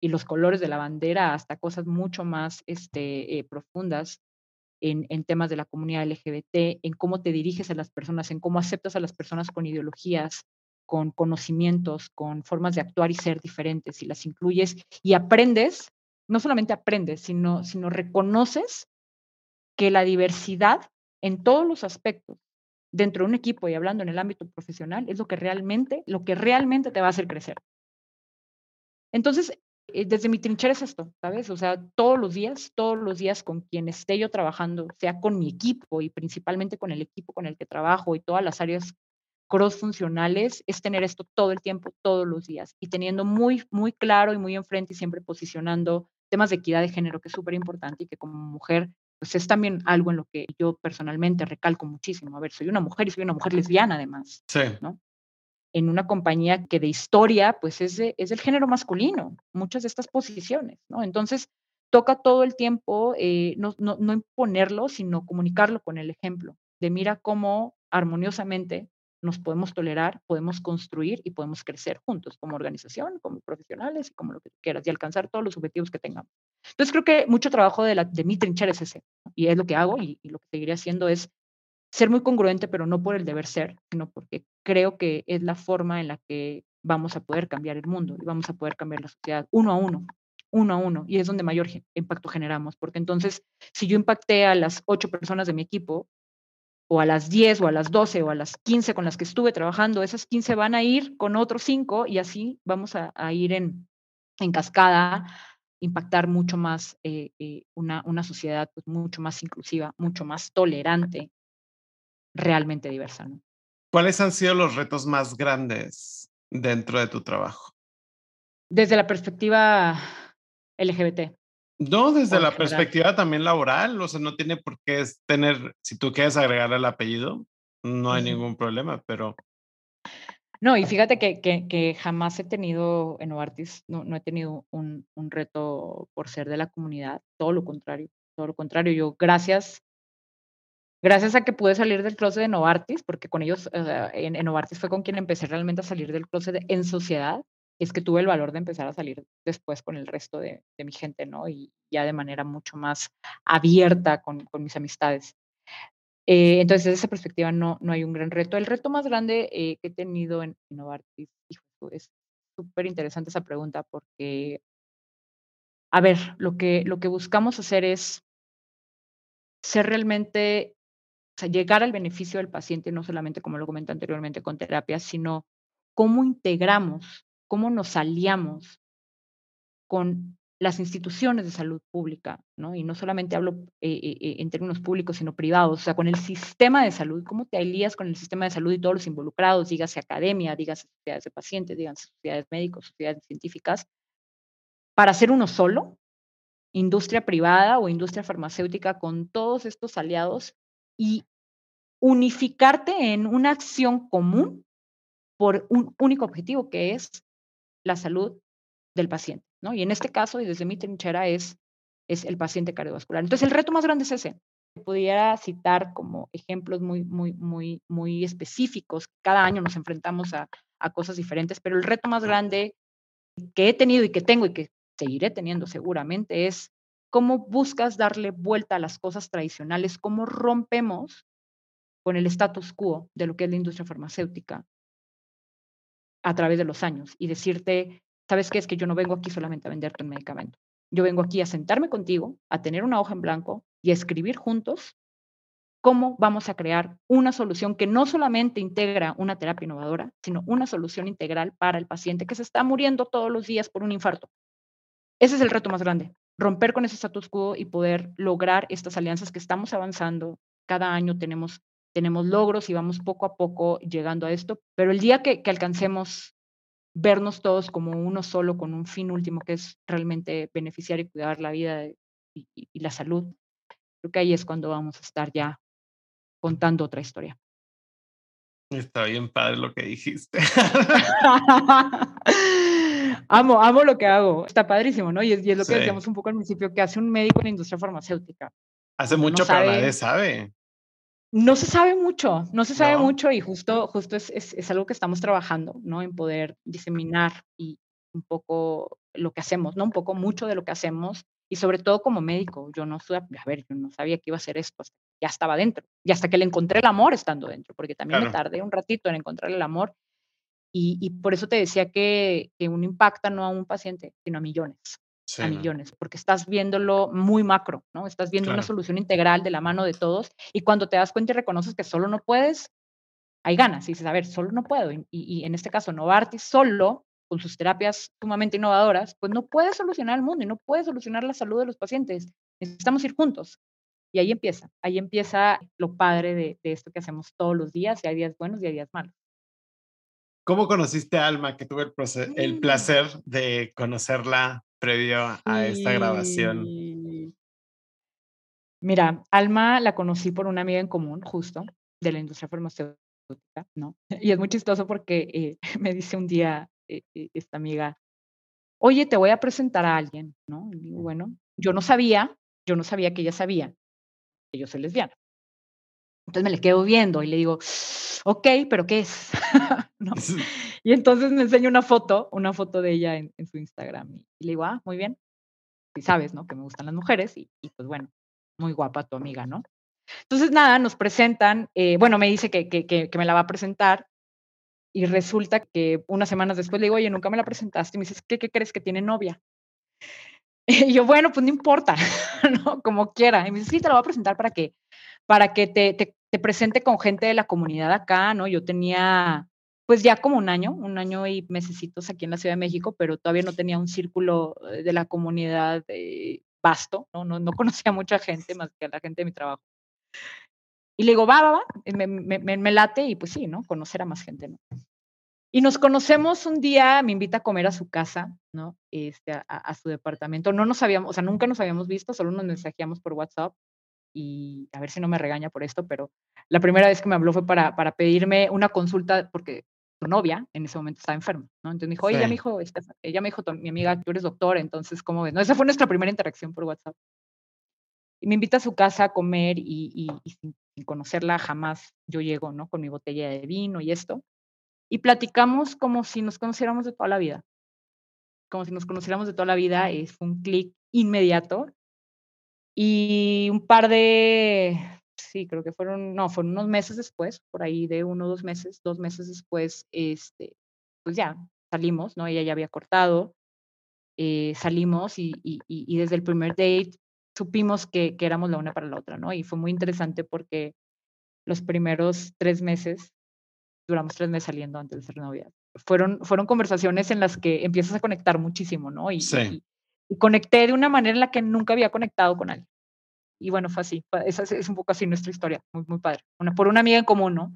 y los colores de la bandera hasta cosas mucho más este, eh, profundas en, en, temas de la comunidad LGBT, en cómo te diriges a las personas, en cómo aceptas a las personas con ideologías, con conocimientos, con formas de actuar y ser diferentes y las incluyes y aprendes, no solamente aprendes, sino, sino reconoces que la diversidad en todos los aspectos dentro de un equipo y hablando en el ámbito profesional es lo que realmente, lo que realmente te va a hacer crecer. Entonces, eh, desde mi trinchera es esto, ¿sabes? O sea, todos los días, todos los días con quien esté yo trabajando, sea con mi equipo y principalmente con el equipo con el que trabajo y todas las áreas cross funcionales, es tener esto todo el tiempo, todos los días y teniendo muy, muy claro y muy enfrente y siempre posicionando temas de equidad de género, que es súper importante y que como mujer, pues es también algo en lo que yo personalmente recalco muchísimo. A ver, soy una mujer y soy una mujer lesbiana además, sí. ¿no? en una compañía que de historia, pues es, es del género masculino, muchas de estas posiciones, ¿no? Entonces, toca todo el tiempo eh, no, no, no, imponerlo, sino comunicarlo con el ejemplo, de mira cómo armoniosamente nos podemos tolerar, podemos construir y podemos crecer juntos como organización, como profesionales y como lo que quieras, y alcanzar todos los objetivos que tengamos. Entonces, creo que mucho trabajo de, la, de mi trinchera es ese, y es lo que hago y, y lo que seguiré haciendo es ser muy congruente, pero no por el deber ser, sino porque creo que es la forma en la que vamos a poder cambiar el mundo y vamos a poder cambiar la sociedad uno a uno, uno a uno, y es donde mayor impacto generamos, porque entonces si yo impacté a las ocho personas de mi equipo, o a las diez, o a las doce, o a las quince con las que estuve trabajando, esas quince van a ir con otros cinco y así vamos a, ir en, en cascada impactar mucho más eh, eh, una, una, sociedad pues, mucho más inclusiva, mucho más tolerante, realmente diversa. ¿no? ¿Cuáles han sido los retos más grandes dentro de tu trabajo? Desde la perspectiva LGBT. No, desde la perspectiva también laboral, o sea, no tiene por qué tener, si tú quieres agregar el apellido, no hay ningún problema, pero... No, y fíjate que, que, jamás he tenido en Novartis, no, no he tenido un, un, reto por ser de la comunidad, todo lo contrario, todo lo contrario. Yo, gracias gracias a que pude salir del closet de Novartis, porque con ellos, en, Novartis fue con quien empecé realmente a salir del closet en sociedad, es que tuve el valor de empezar a salir después con el resto de, mi gente, ¿no? Y ya de manera mucho más abierta con, mis amistades. Eh, entonces, desde esa perspectiva no, no hay un gran reto. El reto más grande eh, que he tenido en, Novartis, es súper interesante esa pregunta porque, a ver, lo que, lo que buscamos hacer es ser realmente llegar al beneficio del paciente, no solamente como lo comenté anteriormente con terapia, sino cómo integramos, cómo nos aliamos con las instituciones de salud pública, ¿no? Y no solamente hablo eh, eh, eh, en términos públicos, sino privados, o sea, con el sistema de salud, cómo te alías con el sistema de salud y todos los involucrados, dígase academia, dígase sociedades de pacientes, dígase sociedades médicos, sociedades científicas, para ser uno solo, industria privada o industria farmacéutica, con todos estos aliados y unificarte en una acción común por un único objetivo que es la salud del paciente, ¿no? Y en este caso, y desde mi trinchera, es, es el paciente cardiovascular. Entonces, el reto más grande es ese. Pudiera citar como ejemplos muy, muy, muy, muy específicos. Cada año nos enfrentamos a, a cosas diferentes, pero el reto más grande que he tenido y que tengo y que seguiré teniendo seguramente es cómo buscas darle vuelta a las cosas tradicionales, cómo rompemos con el status quo de lo que es la industria farmacéutica a través de los años y decirte, ¿sabes qué? Es que yo no vengo aquí solamente a venderte un medicamento. Yo vengo aquí a sentarme contigo, a tener una hoja en blanco y a escribir juntos cómo vamos a crear una solución que no solamente integra una terapia innovadora, sino una solución integral para el paciente que se está muriendo todos los días por un infarto. Ese es el reto más grande, romper con ese status quo y poder lograr estas alianzas que estamos avanzando. Cada año tenemos, tenemos logros y vamos poco a poco llegando a esto, pero el día que, alcancemos vernos todos como uno solo con un fin último que es realmente beneficiar y cuidar la vida y, y la salud, creo que ahí es cuando vamos a estar ya contando otra historia. Está bien padre lo que dijiste. amo, amo lo que hago. Está padrísimo, ¿no? Y es, lo que decíamos un poco al principio, que hace un médico en la industria farmacéutica. Hace mucho, pero nadie sabe. No se sabe mucho, no se sabe mucho y justo, justo es, es, es, algo que estamos trabajando, ¿no? En poder diseminar y un poco lo que hacemos, ¿no? Un poco mucho de lo que hacemos y sobre todo como médico. Yo no, a ver, yo no sabía que iba a ser esto, ya estaba dentro y hasta que le encontré el amor estando dentro, porque también me tardé un ratito en encontrar el amor y, por eso te decía que, que uno impacta no a un paciente, sino a millones. A millones, porque estás viéndolo muy macro, ¿no? Estás viendo una solución integral de la mano de todos y cuando te das cuenta y reconoces que solo no puedes, hay ganas y dices, a ver, solo no puedo. Y, en este caso, Novartis solo, con sus terapias sumamente innovadoras, pues no puede solucionar el mundo y no puede solucionar la salud de los pacientes. Necesitamos ir juntos. Y ahí empieza, ahí empieza lo padre de, de esto que hacemos todos los días y hay días buenos y hay días malos. ¿Cómo conociste a Alma? Que tuve el, el mm. placer de conocerla previo a esta grabación. Mira, Alma la conocí por una amiga en común, justo, de la industria farmacéutica, ¿no? Y es muy chistoso porque eh, me dice un día eh, eh, esta amiga, oye, te voy a presentar a alguien, ¿no? Y digo, bueno, yo no sabía, yo no sabía que ella sabía que yo soy lesbiana. Entonces me le quedo viendo y le digo, ok, pero ¿qué es? Y entonces me enseña una foto, una foto de ella en, su Instagram y, le digo, ah, muy bien, y sabes, ¿no? Que me gustan las mujeres y, pues bueno, muy guapa tu amiga, ¿no? Entonces, nada, nos presentan, eh, bueno, me dice que, que, que, me la va a presentar y resulta que unas semanas después le digo, oye, nunca me la presentaste y me dices, ¿qué, qué crees que tiene novia? Y yo, bueno, pues no importa, ¿no? Como quiera. Y me dice, sí, te la voy a presentar para que, para que te, te, te presente con gente de la comunidad acá, ¿no? Yo tenía, pues ya como un año, un año y mesecitos aquí en la Ciudad de México, pero todavía no tenía un círculo eh, de la comunidad eh, vasto, ¿no? ¿no? No conocía mucha gente más que a la gente de mi trabajo. Y le digo, va, va, va, me, me, me, late y pues sí, ¿no? Conocer a más gente, ¿no? Y nos conocemos un día, me invita a comer a su casa, ¿no? Este, a, a, su departamento. No nos habíamos, o sea, nunca nos habíamos visto, solo nos mensajeamos por WhatsApp y a ver si no me regaña por esto, pero la primera vez que me habló fue para, para pedirme una consulta porque su novia en ese momento estaba enferma, ¿no? Entonces me dijo, oye, ella me dijo, ella me dijo, mi amiga, tú eres doctor, entonces, ¿cómo ves? No, esa fue nuestra primera interacción por WhatsApp. Y me invita a su casa a comer y, y, sin, conocerla jamás yo llego, ¿no? Con mi botella de vino y esto. Y platicamos como si nos conociéramos de toda la vida. Como si nos conociéramos de toda la vida. Es un clic inmediato y un par de, sí, creo que fueron, no, fueron unos meses después, por ahí de uno o dos meses, dos meses después, este, pues ya salimos, ¿no? Ella ya había cortado, eh, salimos y, y, y, desde el primer date supimos que, que, éramos la una para la otra, ¿no? Y fue muy interesante porque los primeros tres meses, duramos tres meses saliendo antes de ser novia, fueron, fueron conversaciones en las que empiezas a conectar muchísimo, ¿no? Y, sí y conecté de una manera en la que nunca había conectado con alguien. Y bueno, fue así, esa es, un poco así nuestra historia, muy, muy padre. Una, por una amiga en común, ¿no?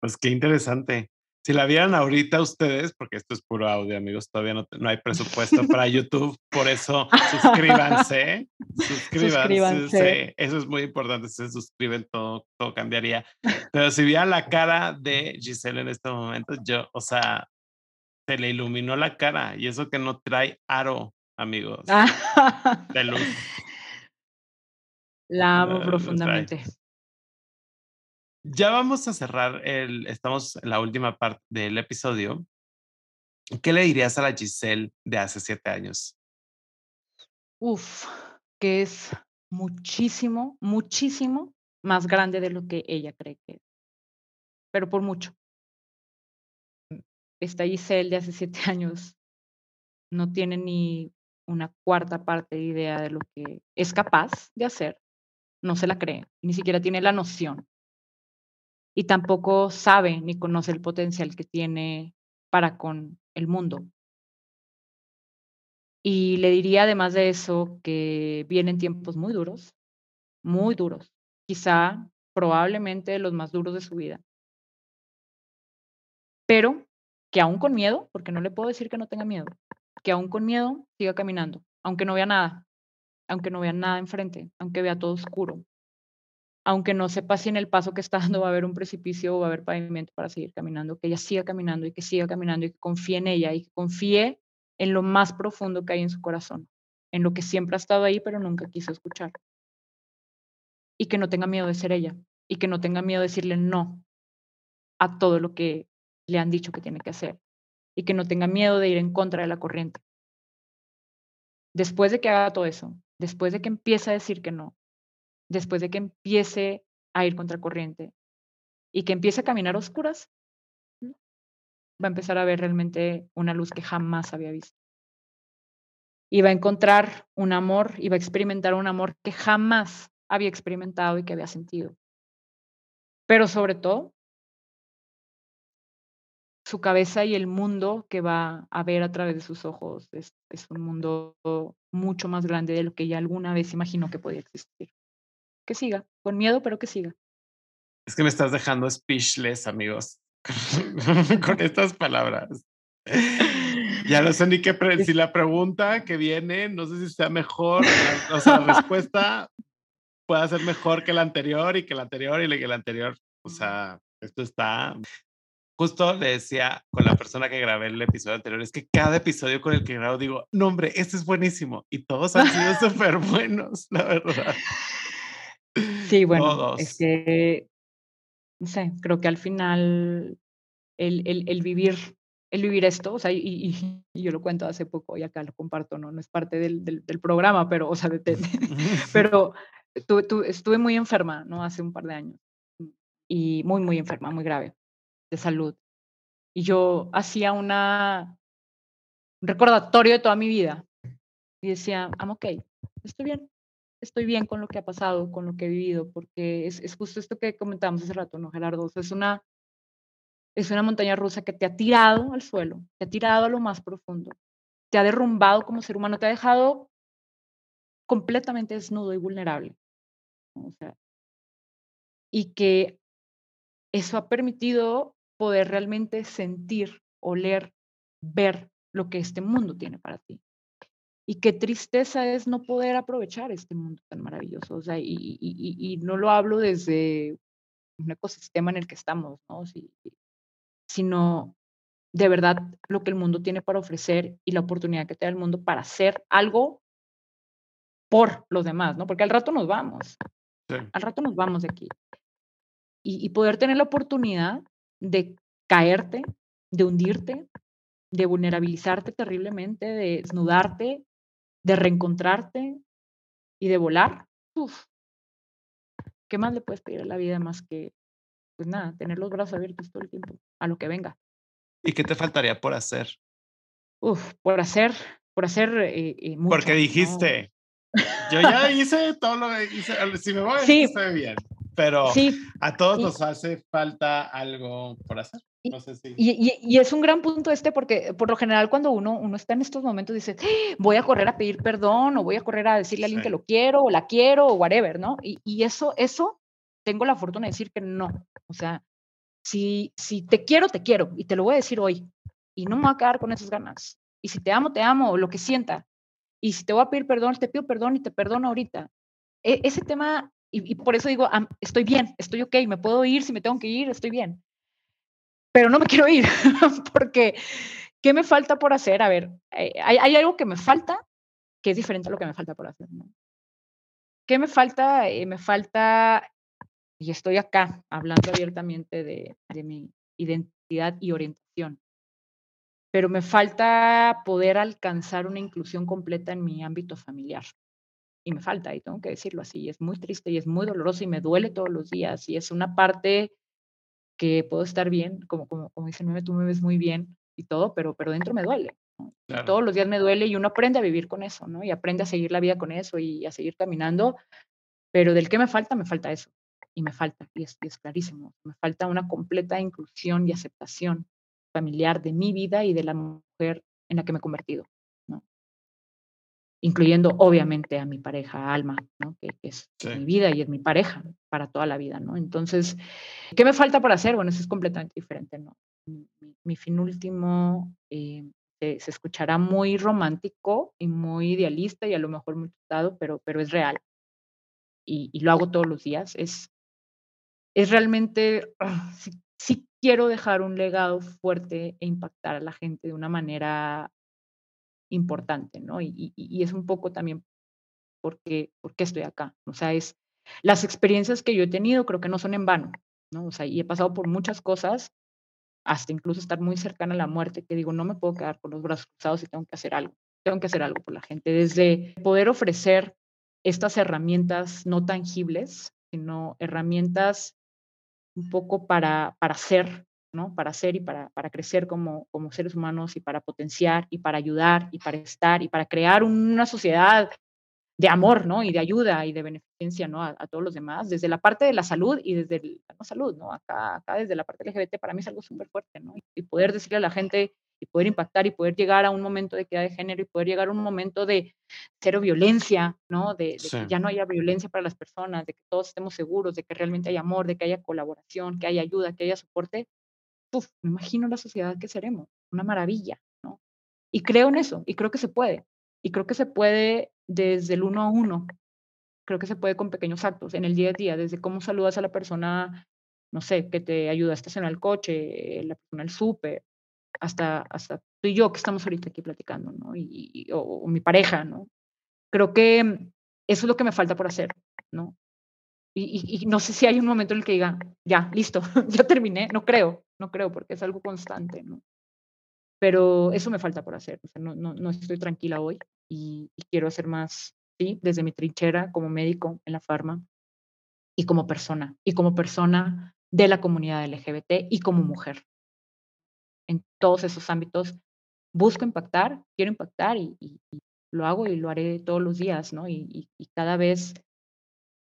Pues qué interesante. Si la vieran ahorita ustedes, porque esto es puro audio, amigos, todavía no, no hay presupuesto para YouTube, por eso suscríbanse, suscríbanse, Eso es muy importante, si se suscriben, todo, todo cambiaría. Pero si vieran la cara de Giselle en este momento, yo, o sea, se le iluminó la cara y eso que no trae aro amigos. de luz. La amo profundamente. Ya vamos a cerrar el, estamos en la última parte del episodio. ¿Qué le dirías a la Giselle de hace siete años? Uf, que es muchísimo, muchísimo más grande de lo que ella cree que es. Pero por mucho. Esta Giselle de hace siete años no tiene ni una cuarta parte de idea de lo que es capaz de hacer, no se la cree, ni siquiera tiene la noción. Y tampoco sabe ni conoce el potencial que tiene para con el mundo. Y le diría además de eso que vienen tiempos muy duros, muy duros, quizá probablemente los más duros de su vida. Pero que aún con miedo, porque no le puedo decir que no tenga miedo, que aún con miedo siga caminando, aunque no vea nada, aunque no vea nada enfrente, aunque vea todo oscuro, aunque no sepa si en el paso que está dando va a haber un precipicio o va a haber pavimento para seguir caminando, que ella siga caminando y que siga caminando y que confíe en ella y que confíe en lo más profundo que hay en su corazón, en lo que siempre ha estado ahí pero nunca quiso escuchar. Y que no tenga miedo de ser ella y que no tenga miedo de decirle no a todo lo que le han dicho que tiene que hacer y que no tenga miedo de ir en contra de la corriente. Después de que haga todo eso, después de que empiece a decir que no, después de que empiece a ir contra corriente y que empiece a caminar a oscuras, va a empezar a ver realmente una luz que jamás había visto. iba a encontrar un amor, iba a experimentar un amor que jamás había experimentado y que había sentido. Pero sobre todo, su cabeza y el mundo que va a ver a través de sus ojos es, un mundo mucho más grande de lo que ella alguna vez imaginó que podía existir. Que siga, con miedo, pero que siga. Es que me estás dejando speechless, amigos, con estas palabras. Ya no sé ni qué, si la pregunta que viene, no sé si sea mejor, o sea, la respuesta pueda ser mejor que la anterior y que la anterior y que la anterior. O sea, esto está. Justo le decía con la persona que grabé el episodio anterior, es que cada episodio con el que grabo digo, no hombre, este es buenísimo. Y todos han sido súper buenos, la verdad. Sí, bueno, es que, no sé, creo que al final el, el, el vivir el vivir esto, o sea, y, yo lo cuento hace poco y acá lo comparto, no, no es parte del, del, programa, pero, o sea, de, pero estuve muy enferma, ¿no? Hace un par de años y muy, muy enferma, muy grave de salud. Y yo hacía una, un recordatorio de toda mi vida y decía, I'm okay, estoy bien, estoy bien con lo que ha pasado, con lo que he vivido, porque es, es justo esto que comentábamos hace rato, ¿no, Gerardo? es una es una montaña rusa que te ha tirado al suelo, te ha tirado a lo más profundo, te ha derrumbado como ser humano, te ha dejado completamente desnudo y vulnerable. y que eso ha permitido poder realmente sentir, oler, ver lo que este mundo tiene para ti. Y qué tristeza es no poder aprovechar este mundo tan maravilloso. O sea, y, y, y no lo hablo desde un ecosistema en el que estamos, ¿no? Sino de verdad lo que el mundo tiene para ofrecer y la oportunidad que te da el mundo para hacer algo por los demás, ¿no? Porque al rato nos vamos, al rato nos vamos de aquí. Y, poder tener la oportunidad de caerte, de hundirte, de vulnerabilizarte terriblemente, de desnudarte, de reencontrarte y de volar, uf, ¿qué más le puedes pedir a la vida más que pues nada, tener los brazos abiertos todo el tiempo, a lo que venga. ¿Y qué te faltaría por hacer? Uf, por hacer, por hacer eh, eh mucho, Porque dijiste, yo ya hice todo lo que hice, si me voy, sí. estoy bien, pero a todos nos hace falta algo por hacer. No sé si... y, y, es un gran punto este porque por lo general cuando uno, uno está en estos momentos dice, ¡Ah! voy a correr a pedir perdón o voy a correr a decirle a alguien que lo quiero o la quiero o whatever, ¿no? Y, y eso, eso tengo la fortuna de decir que no. O sea, si, si te quiero, te quiero y te lo voy a decir hoy y no me voy a quedar con esas ganas. Y si te amo, te amo, lo que sienta. Y si te voy a pedir perdón, te pido perdón y te perdono ahorita. E, ese tema, y, por eso digo, estoy bien, estoy ok, me puedo ir, si me tengo que ir, estoy bien. Pero no me quiero ir, porque ¿qué me falta por hacer? A ver, eh, hay, hay, algo que me falta que es diferente a lo que me falta por hacer. ¿Qué me falta? Eh, me falta y estoy acá hablando abiertamente de, mi identidad y orientación. Pero me falta poder alcanzar una inclusión completa en mi ámbito familiar. Y me falta, y tengo que decirlo así, es muy triste y es muy doloroso y me duele todos los días. Y es una parte que puedo estar bien, como, como, como dice tú me ves muy bien y todo, pero, pero dentro me duele. Todos los días me duele y uno aprende a vivir con eso, ¿no? Y aprende a seguir la vida con eso y a seguir caminando. Pero del que me falta, me falta eso y me falta, y es, clarísimo, me falta una completa inclusión y aceptación familiar de mi vida y de la mujer en la que me he convertido. Incluyendo obviamente a mi pareja Alma, ¿no? que, es mi vida y es mi pareja para toda la vida. ¿no? Entonces, ¿qué me falta por hacer? Bueno, eso es completamente diferente. ¿no? Mi, fin último eh, se, escuchará muy romántico y muy idealista y a lo mejor muy tratado, pero, pero es real. Y, y, lo hago todos los días, es es realmente, ah, sí, quiero dejar un legado fuerte e impactar a la gente de una manera importante, ¿no? Y, es un poco también porque, porque estoy acá. O sea, es las experiencias que yo he tenido creo que no son en vano, ¿no? O sea, y he pasado por muchas cosas, hasta incluso estar muy cercana a la muerte, que digo, no me puedo quedar con los brazos cruzados y tengo que hacer algo. Tengo que hacer algo por la gente. Desde poder ofrecer estas herramientas no tangibles, sino herramientas un poco para, para ser, ¿no? Para ser y para, para crecer como, como seres humanos y para potenciar y para ayudar y para estar y para crear una sociedad de amor, ¿no? Y de ayuda y de beneficencia, ¿no? A, todos los demás, desde la parte de la salud y desde la salud, ¿no? Acá, acá desde la parte LGBT para mí es algo súper fuerte, ¿no? Y poder decirle a la gente y poder impactar y poder llegar a un momento de equidad de género y poder llegar a un momento de cero violencia, ¿no? De, que ya no haya violencia para las personas, de que todos estemos seguros, de que realmente haya amor, de que haya colaboración, que haya ayuda, que haya soporte. Uf, me imagino la sociedad que seremos, una maravilla, ¿no? Y creo en eso, y creo que se puede. Y creo que se puede desde el uno a uno. Creo que se puede con pequeños actos, en el día a día, desde cómo saludas a la persona, no sé, que te ayuda a estacionar el coche, la persona del súper, hasta, hasta tú y yo que estamos ahorita aquí platicando, ¿no? Y, o, mi pareja, ¿no? Creo que eso es lo que me falta por hacer, ¿no? Y, y, no sé si hay un momento en el que diga, ya, listo, ya terminé, no creo, no creo, porque es algo constante, ¿no? Pero eso me falta por hacer, o sea, no, no, no estoy tranquila hoy, y, quiero hacer más, ¿sí? Desde mi trinchera como médico en la farma y como persona, y como persona de la comunidad LGBT y como mujer. En todos esos ámbitos busco impactar, quiero impactar y, lo hago y lo haré todos los días, ¿no? Y, cada vez,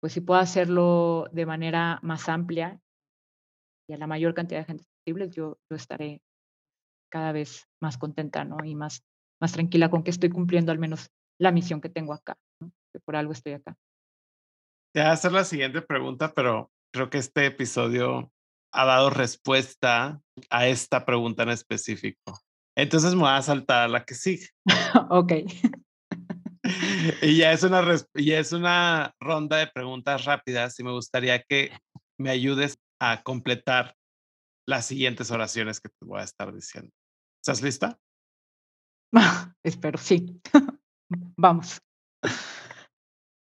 pues si puedo hacerlo de manera más amplia y a la mayor cantidad de gente posible, yo, yo estaré cada vez más contenta, ¿no? Y más más tranquila con que estoy cumpliendo al menos la misión que tengo acá, que por algo estoy acá. Te voy a hacer la siguiente pregunta, pero creo que este episodio ha dado respuesta a esta pregunta en específico. Entonces me voy a saltar a la que sigue. ok. y ya es, una ya es una ronda de preguntas rápidas y me gustaría que me ayudes a completar las siguientes oraciones que te voy a estar diciendo. ¿Estás lista? Espero, sí. Vamos.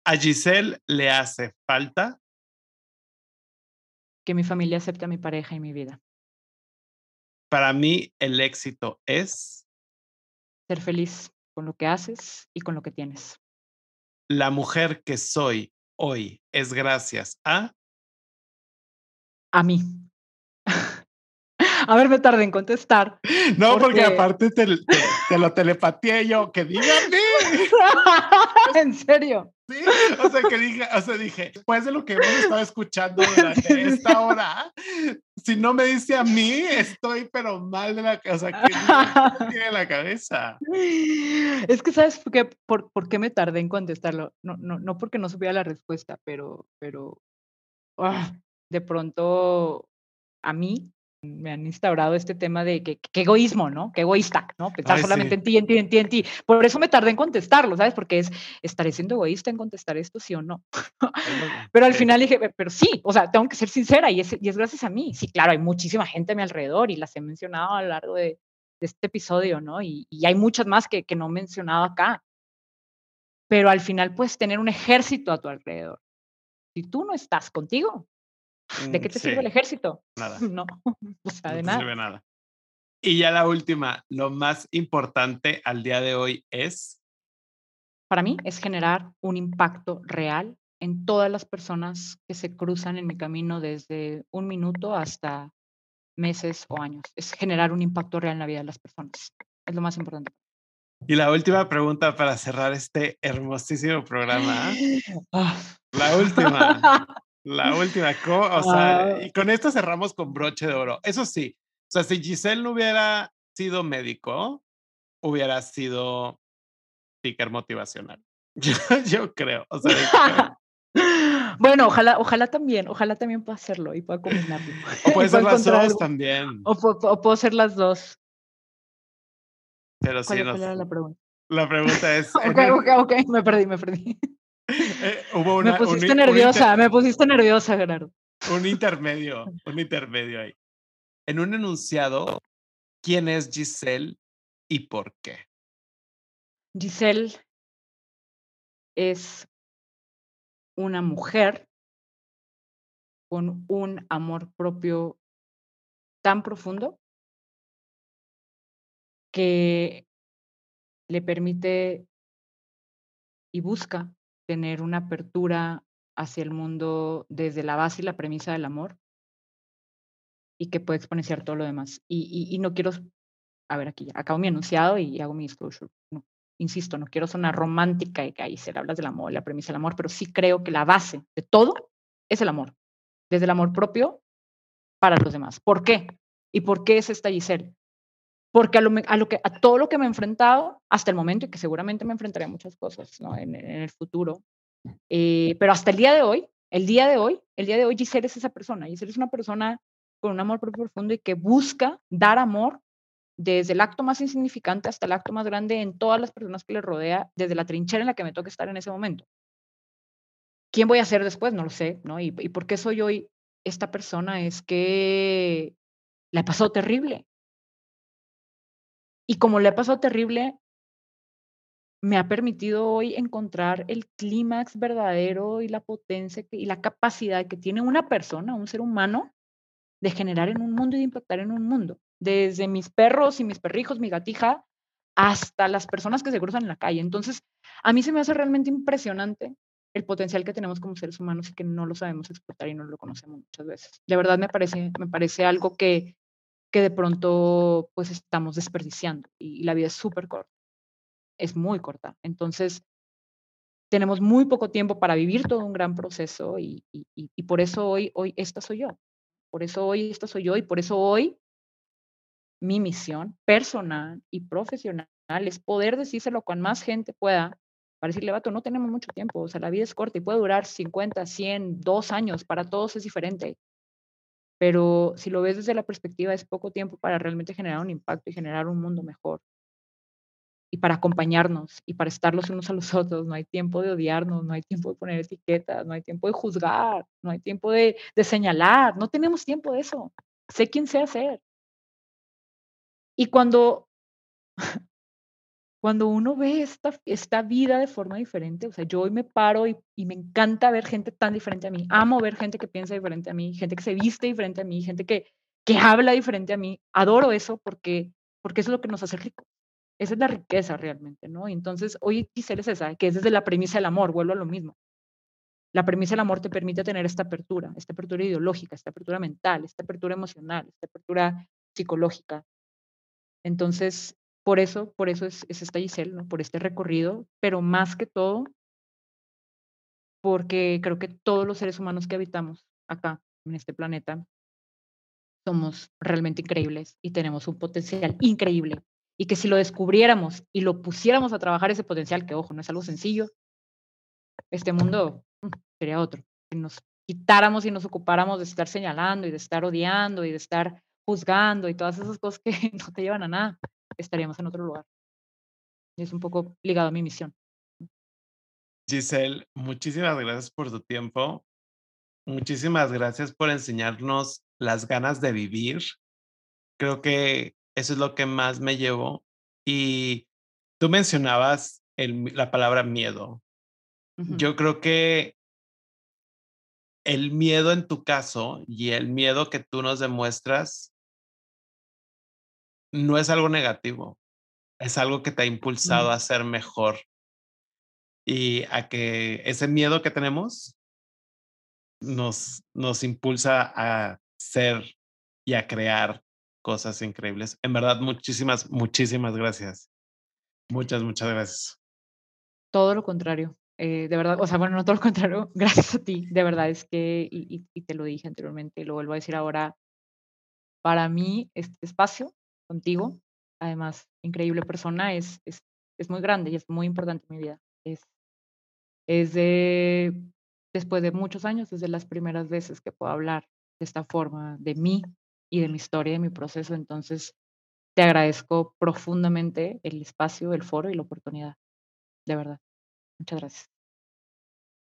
¿A Giselle le hace falta? Que mi familia acepte a mi pareja y mi vida. Para mí, el éxito es. Ser feliz con lo que haces y con lo que tienes. La mujer que soy hoy es gracias a. A mí. A ver, me tardé en contestar. No, porque, aparte te, lo telepateé yo, que dígame. ¿En serio? Sí, o sea, que dije, o sea, dije, después de lo que hemos estado escuchando durante esta hora, si no me dice a mí, estoy pero mal de la cabeza, que tiene la cabeza. Es que, ¿sabes por qué, por, por qué me tardé en contestarlo? No, no, no porque no supiera la respuesta, pero, pero, ah, de pronto, a mí, me han instaurado este tema de que, egoísmo, ¿no? Qué egoísta, ¿no? Pensar solamente en ti, en ti, en ti, en ti. Por eso me tardé en contestarlo, ¿sabes? Porque es, ¿estaré siendo egoísta en contestar esto, sí o no? pero al final dije, pero sí, o sea, tengo que ser sincera y es, y es gracias a mí. Sí, claro, hay muchísima gente a mi alrededor y las he mencionado a lo largo de, este episodio, ¿no? Y, y, hay muchas más que, que no he mencionado acá. Pero al final puedes tener un ejército a tu alrededor. Si tú no estás contigo, ¿De qué mm, te sirve el ejército? Nada. No, o sea, de no nada. sirve nada. Y ya la última, lo más importante al día de hoy es. Para mí es generar un impacto real en todas las personas que se cruzan en mi camino desde un minuto hasta meses o años. Es generar un impacto real en la vida de las personas. Es lo más importante. Y la última pregunta para cerrar este hermosísimo programa. Ah. La última. La última, o sea, ah. y con esto cerramos con broche de oro. Eso sí, o sea, si Giselle no hubiera sido médico, hubiera sido speaker motivacional. Yo, creo, o sea, Bueno, ojalá, ojalá también, ojalá también pueda hacerlo y pueda combinarlo. O puede ser las dos también. O, puedo ser las dos. Pero sí, no. era la pregunta? La pregunta es. ok, ok, ok, me perdí, me perdí. Eh, hubo una, me pusiste nerviosa, me pusiste nerviosa, Gerardo. Un intermedio, un intermedio ahí. En un enunciado, ¿quién es Giselle y por qué? Giselle es una mujer con un amor propio tan profundo que le permite y busca tener una apertura hacia el mundo desde la base y la premisa del amor, y que puede exponenciar todo lo demás. Y, no quiero, a ver, aquí ya, acabo mi enunciado y hago mi disclosure. insisto, no quiero sonar romántica y que ahí se hablas del amor, la premisa del amor, pero sí creo que la base de todo es el amor, desde el amor propio para los demás. ¿Por qué? ¿Y por qué es esta? Porque a, lo, que, a todo lo que me he enfrentado hasta el momento, y que seguramente me enfrentaré a muchas cosas en, el futuro, eh, pero hasta el día de hoy, el día de hoy, el día de hoy Giselle es esa persona. Giselle es una persona con un amor profundo y que busca dar amor desde el acto más insignificante hasta el acto más grande en todas las personas que le rodea, desde la trinchera en la que me toca estar en ese momento. ¿Quién voy a ser después? No lo sé, ¿no? Y, y por qué soy hoy esta persona es que le ha pasado terrible. Y como le ha pasado terrible, me ha permitido hoy encontrar el clímax verdadero y la potencia y la capacidad que tiene una persona, un ser humano, de generar en un mundo y de impactar en un mundo. Desde mis perros y mis perrijos, mi gatija, hasta las personas que se cruzan en la calle. Entonces, a mí se me hace realmente impresionante el potencial que tenemos como seres humanos y que no lo sabemos explotar y no lo conocemos muchas veces. De verdad me parece, me parece algo que, que de pronto pues estamos desperdiciando y, la vida es súper corta, es muy corta. Entonces, tenemos muy poco tiempo para vivir todo un gran proceso y, y, y, por eso hoy, hoy esta soy yo. Por eso hoy esta soy yo y por eso hoy mi misión personal y profesional es poder decírselo con más gente pueda para decirle, vato, no tenemos mucho tiempo, o sea, la vida es corta y puede durar 50, 100, dos años, para todos es diferente. Pero si lo ves desde la perspectiva, es poco tiempo para realmente generar un impacto y generar un mundo mejor. Y para acompañarnos y para estar los unos a los otros. No hay tiempo de odiarnos, no hay tiempo de poner etiquetas, no hay tiempo de juzgar, no hay tiempo de, de señalar. No tenemos tiempo de eso. Sé quién sé hacer. Y cuando cuando uno ve esta, esta vida de forma diferente, o sea, yo hoy me paro y, y, me encanta ver gente tan diferente a mí, amo ver gente que piensa diferente a mí, gente que se viste diferente a mí, gente que, que habla diferente a mí, adoro eso porque, porque eso es lo que nos hace ricos, esa es la riqueza realmente, ¿no? Y entonces hoy Giselle es esa, que es desde la premisa del amor, vuelvo a lo mismo. La premisa del amor te permite tener esta apertura, esta apertura ideológica, esta apertura mental, esta apertura emocional, esta apertura psicológica. Entonces, por eso, por eso es, esta Giselle, ¿no? por este recorrido, pero más que todo, porque creo que todos los seres humanos que habitamos acá, en este planeta, somos realmente increíbles y tenemos un potencial increíble. Y que si lo descubriéramos y lo pusiéramos a trabajar ese potencial, que ojo, no es algo sencillo, este mundo mm, sería otro. Si nos quitáramos y nos ocupáramos de estar señalando y de estar odiando y de estar juzgando y todas esas cosas que no te llevan a nada estaríamos en otro lugar. Y es un poco ligado a mi misión. Giselle, muchísimas gracias por tu tiempo. Muchísimas gracias por enseñarnos las ganas de vivir. Creo que eso es lo que más me llevó. Y tú mencionabas la palabra miedo. Yo creo que el miedo en tu caso y el miedo que tú nos demuestras no es algo negativo, es algo que te ha impulsado a ser mejor y a que ese miedo que tenemos nos, nos impulsa a ser y a crear cosas increíbles. En verdad, muchísimas, muchísimas gracias. Muchas, muchas gracias. Todo lo contrario. Eh, de verdad, o sea, bueno, no todo lo contrario, gracias a ti, de verdad es que, y, y te lo dije anteriormente y lo vuelvo a decir ahora, para mí este espacio contigo. Además, increíble persona, es, es, es muy grande y es muy importante en mi vida. Es, es de, después de muchos años, desde las primeras veces que puedo hablar de esta forma de mí y de mi historia, de mi proceso. Entonces, te agradezco profundamente el espacio, el foro y la oportunidad. De verdad. Muchas gracias.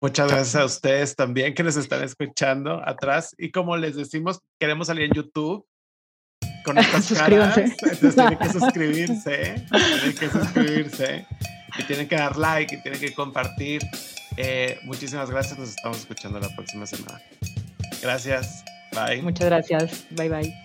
Muchas gracias a ustedes también que nos están escuchando atrás. Y como les decimos, queremos salir en YouTube con estas caras. Entonces tienen que suscribirse, tienen que suscribirse y tienen que dar like y tienen que compartir. Eh, muchísimas gracias, nos estamos escuchando la próxima semana. Gracias, bye. Muchas gracias, bye bye.